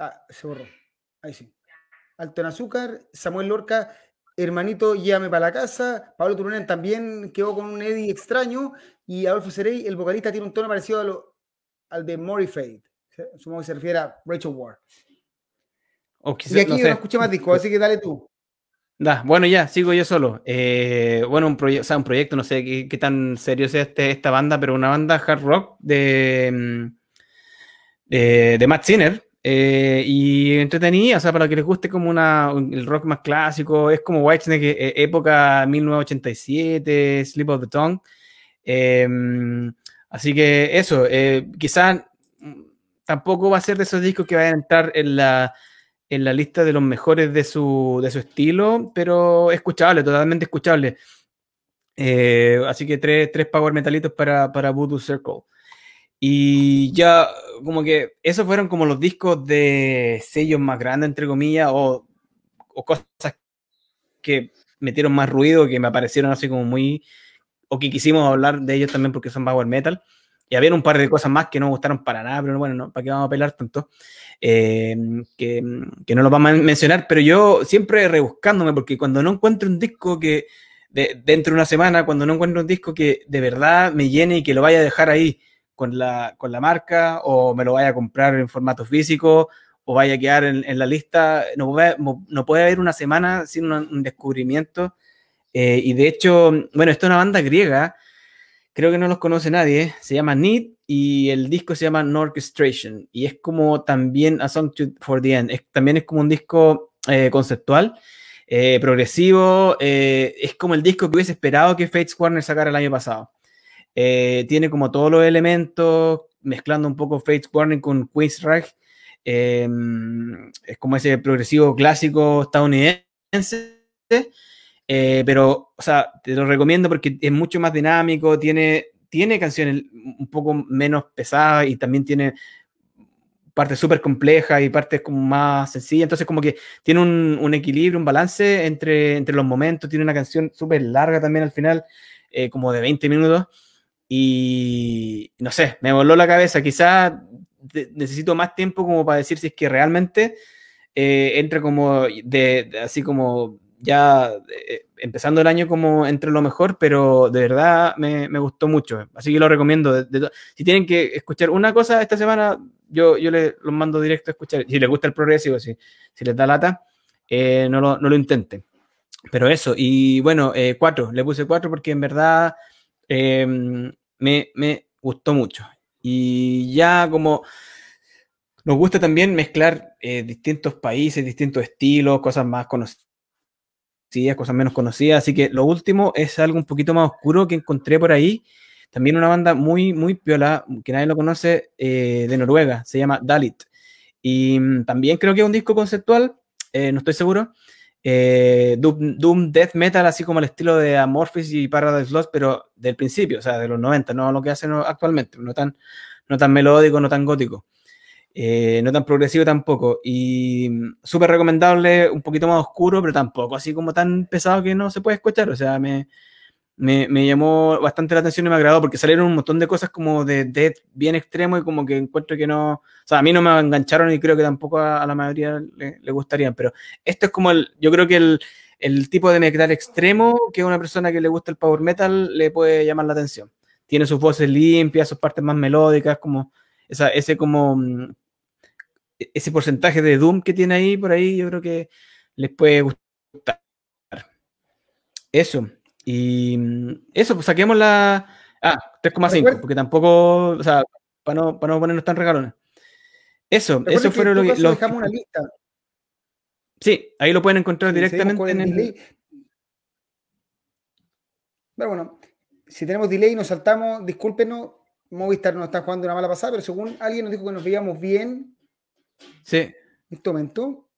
Ah, se borró. Ahí sí. Alto en azúcar. Samuel Lorca, hermanito, llévame para la casa. Pablo Turunen también quedó con un Eddie extraño. Y Adolfo Serey, el vocalista, tiene un tono parecido a lo, al de Mori Fade. Supongo que se refiere a Rachel Ward. y aquí no, sé. no escuché más discos, así que dale tú. Da, bueno, ya, sigo yo solo. Eh, bueno, un, o sea, un proyecto, no sé qué, qué tan serio es este, esta banda, pero una banda hard rock de, mm, de, de Matt Sinner. Eh, y entretenida, o sea, para que les guste como una, el rock más clásico, es como Whitesnake, eh, época 1987, Sleep of the Tongue. Em, así que eso, quizás mm, tampoco va a ser de esos discos que vayan a entrar en la en la lista de los mejores de su, de su estilo, pero escuchable, totalmente escuchable. Eh, así que tres, tres power metalitos para, para Voodoo Circle. Y ya, como que esos fueron como los discos de sellos más grandes, entre comillas, o, o cosas que metieron más ruido, que me parecieron así como muy, o que quisimos hablar de ellos también porque son power metal. Y había un par de cosas más que no me gustaron para nada, pero bueno, no, ¿para qué vamos a pelar tanto? Eh, que, que, no lo vamos a mencionar, pero yo siempre rebuscándome, porque cuando no encuentro un disco que, de, dentro de una semana, cuando no encuentro un disco que de verdad me llene y que lo vaya a dejar ahí con la, con la marca, o me lo vaya a comprar en formato físico, o vaya a quedar en, en la lista, no puede, no puede haber una semana sin un, un descubrimiento. Eh, y de hecho, bueno, esto es una banda griega creo que no los conoce nadie, se llama Need y el disco se llama Orchestration y es como también A Song for the End, también es como un disco eh, conceptual, eh, progresivo, eh, es como el disco que hubiese esperado que Fates Warner sacara el año pasado. tiene como todos los elementos, mezclando un poco Fates Warner con Queensrÿche, es como ese progresivo clásico estadounidense eh, pero, o sea, te lo recomiendo porque es mucho más dinámico, tiene, tiene canciones un poco menos pesadas y también tiene partes súper complejas y partes como más sencillas. Entonces, como que tiene un, un, equilibrio, un balance entre, entre los momentos. Tiene una canción súper larga también al final, eh, como de 20 minutos. Y no sé, me voló la cabeza. Quizás necesito más tiempo como para decir si es que realmente eh, entra como de, así como ya eh, empezando el año como entre lo mejor, pero de verdad me, me gustó mucho. Así que lo recomiendo. si tienen que escuchar una cosa esta semana, yo, yo les los mando directo a escuchar. Si les gusta el progresivo, si, si les da lata, eh, no, lo, no, lo, intenten. Pero eso, y bueno, eh, cuatro, le puse cuatro porque en verdad em, me, me gustó mucho. Y ya como nos gusta también mezclar eh, distintos países, distintos estilos, cosas más conocidas, cosas menos conocidas. Así que lo último es algo un poquito más oscuro que encontré por ahí. También una banda muy, muy piola, que nadie lo conoce, eh, de Noruega, se llama Dalit. Y mm, también creo que es un disco conceptual, eh, no estoy seguro. Eh, Doom, Death Metal, así como el estilo de Amorphis y Paradise Lost, pero del principio, o sea, de los 90, no lo que hacen actualmente, no tan, no tan melódico, no tan gótico. No tan progresivo tampoco. Y mm, súper recomendable, un poquito más oscuro, pero tampoco así como tan pesado que no se puede escuchar. O sea, me, me, me, llamó bastante la atención y me agradó porque salieron un montón de cosas como de death bien extremo y como que encuentro que no, o sea, a mí no me engancharon y creo que tampoco a, la mayoría le, le, gustarían, pero esto es como el, yo creo que el, el tipo de metal extremo que a una persona que le gusta el power metal le puede llamar la atención. Tiene sus voces limpias, sus partes más melódicas, como esa, ese como mm, ese porcentaje de doom que tiene ahí por ahí, yo creo que les puede gustar. Eso. Y mm, eso, pues saquemos la. Ah, 3,5, porque tampoco. O sea, para no, para no ponernos tan regalones. Eso, eso fue lo que. Lo, dejamos una lista. Sí, ahí lo pueden encontrar directamente en el. Pero bueno, si tenemos delay y nos saltamos, discúlpenos. Movistar nos está jugando una mala pasada, pero según alguien nos dijo que nos veíamos bien. Sí. En este momento.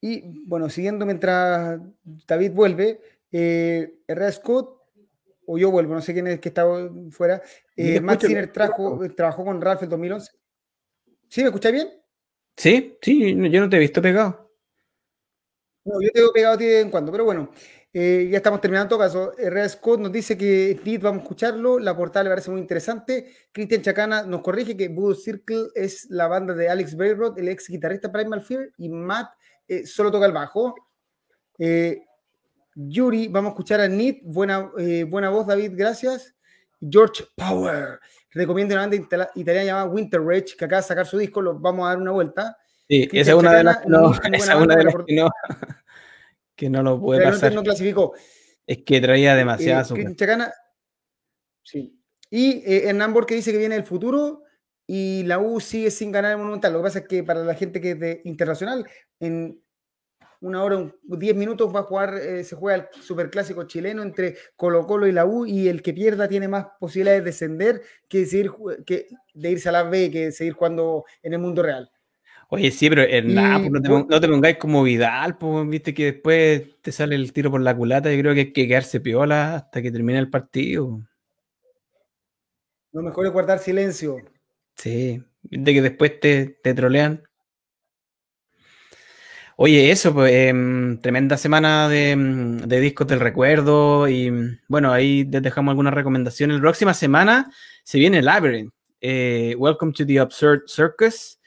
Y bueno, siguiendo mientras David vuelve, eh, Herrera Scott, o yo vuelvo, no sé quién es que está fuera, eh, Matt Sinner trajo, trabajó con Ralph en 2011. ¿Sí? ¿Me escucháis bien? Sí, sí, yo no te he visto pegado. No, yo te veo pegado a ti de vez en cuando, pero bueno, eh, ya estamos terminando en todo caso. Herrera Scott nos dice que Speed, vamos a escucharlo, la portada le parece muy interesante. Cristian Chacana nos corrige que Voodoo Circle es la banda de Alex Bayrod, el ex guitarrista Primal Fear, y Matt eh, solo toca el bajo. Eh, Yuri, vamos a escuchar a Nit, buena, eh, buena voz, David, gracias. George Power, recomiendo una banda italiana llamada Winter Rage, que acaba de sacar su disco, lo vamos a dar una vuelta. Sí, esa es una de las, no, esa una de las que, no, que no lo puede pasar. no clasificó. Es que traía demasiado. Eh, Chacana, sí. Y eh, Hernán Borque dice que viene el futuro y la U sigue sin ganar el Monumental. Lo que pasa es que para la gente que es de internacional, en una hora, diez minutos va a jugar, eh, se juega el superclásico chileno entre Colo Colo y la U y el que pierda tiene más posibilidades de descender que, seguir, que de irse a la B que seguir jugando en el mundo real. Oye, sí, pero pues, no, te, no, te, pongáis como Vidal, pues, viste que después te sale el tiro por la culata. Yo creo que hay que quedarse piola hasta que termine el partido. Lo mejor es guardar silencio. Sí, de que después te, te trolean. Oye, eso, pues, em, tremenda semana de, em, de, discos del recuerdo y bueno, ahí les dejamos algunas recomendaciones. La próxima semana se viene Labyrinth, eh, Welcome to the Absurd Circus,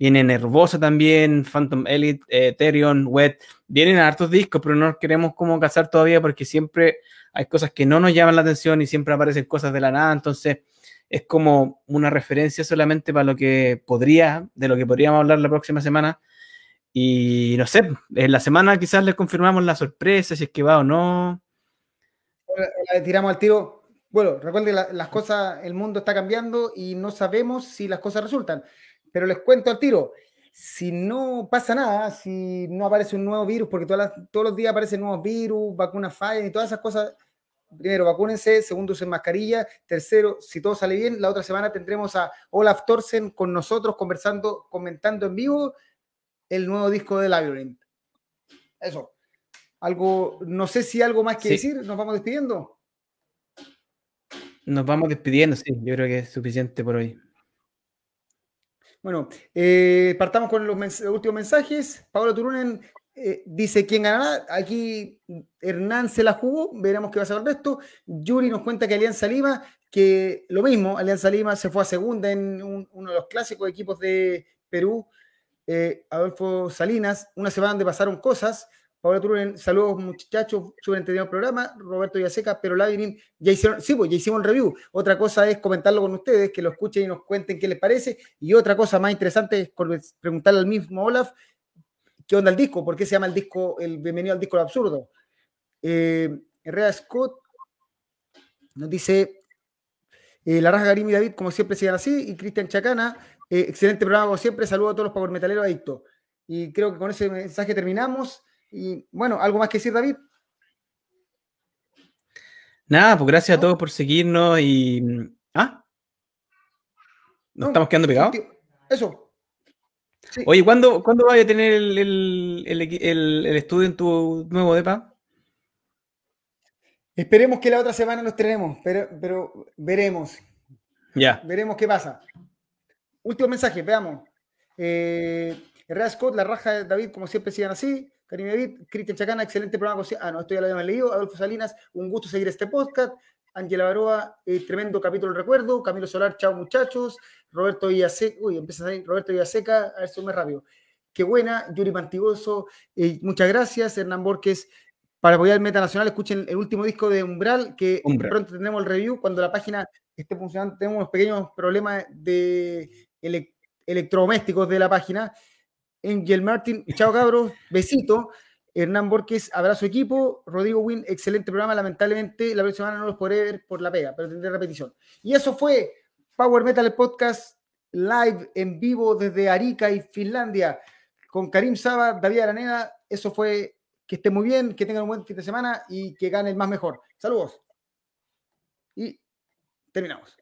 viene Nervosa también, Phantom Elite, Ethereum, Wet, vienen hartos discos, pero no queremos como casar todavía porque siempre hay cosas que no nos llaman la atención y siempre aparecen cosas de la nada, entonces es como una referencia solamente para lo que podría, de lo que podríamos hablar la próxima semana. Y no sé, en la semana quizás les confirmamos la sorpresa, si es que va o no. Tiramos al tiro. Bueno, recuerden, las cosas, el mundo está cambiando y no sabemos si las cosas resultan. Pero les cuento al tiro, si no pasa nada, si no aparece un nuevo virus, porque todas todos los días aparecen nuevos virus, vacunas fallan y todas esas cosas primero, vacúnense, segundo, usen mascarilla, tercero, si todo sale bien, la otra semana tendremos a Olaf Thorsen con nosotros conversando, comentando en vivo el nuevo disco de Labyrinth. Eso. Algo, no sé si algo más que decir, nos vamos despidiendo. Nos vamos despidiendo, sí, yo creo que es suficiente por hoy. Bueno, eh, partamos con los, últimos mensajes. Pablo Turunen eh, dice quién ganará. Aquí Hernán se la jugó, veremos qué va a ser el resto. Yuri nos cuenta que Alianza Lima, que lo mismo, Alianza Lima se fue a segunda en uno de los clásicos equipos de Perú. Eh, Adolfo Salinas, una semana donde pasaron cosas. Paula Turunen, saludos muchachos, súper entendido el programa. Roberto Yaseca, pero Lavirin, ya hicieron, sí, pues ya hicimos el review. Otra cosa es comentarlo con ustedes, que lo escuchen y nos cuenten qué les parece. Y otra cosa más interesante es preguntarle al mismo Olaf, ¿qué onda el disco? ¿Por qué se llama el disco, el bienvenido al disco del absurdo? Eh, Herrera Scott nos dice, eh, la raja Garim y David, como siempre, sigan así. Y Cristian Chacana, eh, excelente programa como siempre. Saludos a todos los power metaleros adictos. Y creo que con ese mensaje terminamos. Y bueno, ¿algo más que decir, David? Nada, pues gracias a todos por seguirnos y. ¿Ah? ¿Nos estamos quedando pegados? Eso. Oye, ¿cuándo, ¿cuándo vas a tener el, estudio en tu nuevo DEPA? Esperemos que la otra semana nos tenemos, pero, pero veremos. Ya. Veremos qué pasa. Último mensaje, veamos. Eh, Scott, la raja de David, como siempre, sigan así. Karim Cristian Chacana, excelente programa. Ah, no, esto ya lo habíamos leído. Adolfo Salinas, un gusto seguir este podcast. Ángela Baroa, eh, tremendo capítulo recuerdo. Camilo Solar, chao muchachos. Roberto Villaseca, uy, empieza a Roberto Villaseca, a ver si me rápido. Qué buena. Yuri Mantigoso, eh, muchas gracias. Hernán Borges, para apoyar el Meta Nacional, escuchen el último disco de Umbral, que pronto tendremos el review. Cuando la página esté funcionando, tenemos unos pequeños problemas de electrodomésticos de la página. Angel Martin, chao cabros, besito. Hernán Borges, abrazo equipo. Rodrigo Win, excelente programa. Lamentablemente la próxima semana no los podré ver por la pega, pero tendré repetición. Y eso fue Power Metal Podcast live en vivo desde Arica y Finlandia con Karim Saba, David Araneda. Eso fue que esté muy bien, que tengan un buen fin de semana y que gane el más mejor. Saludos. Y terminamos.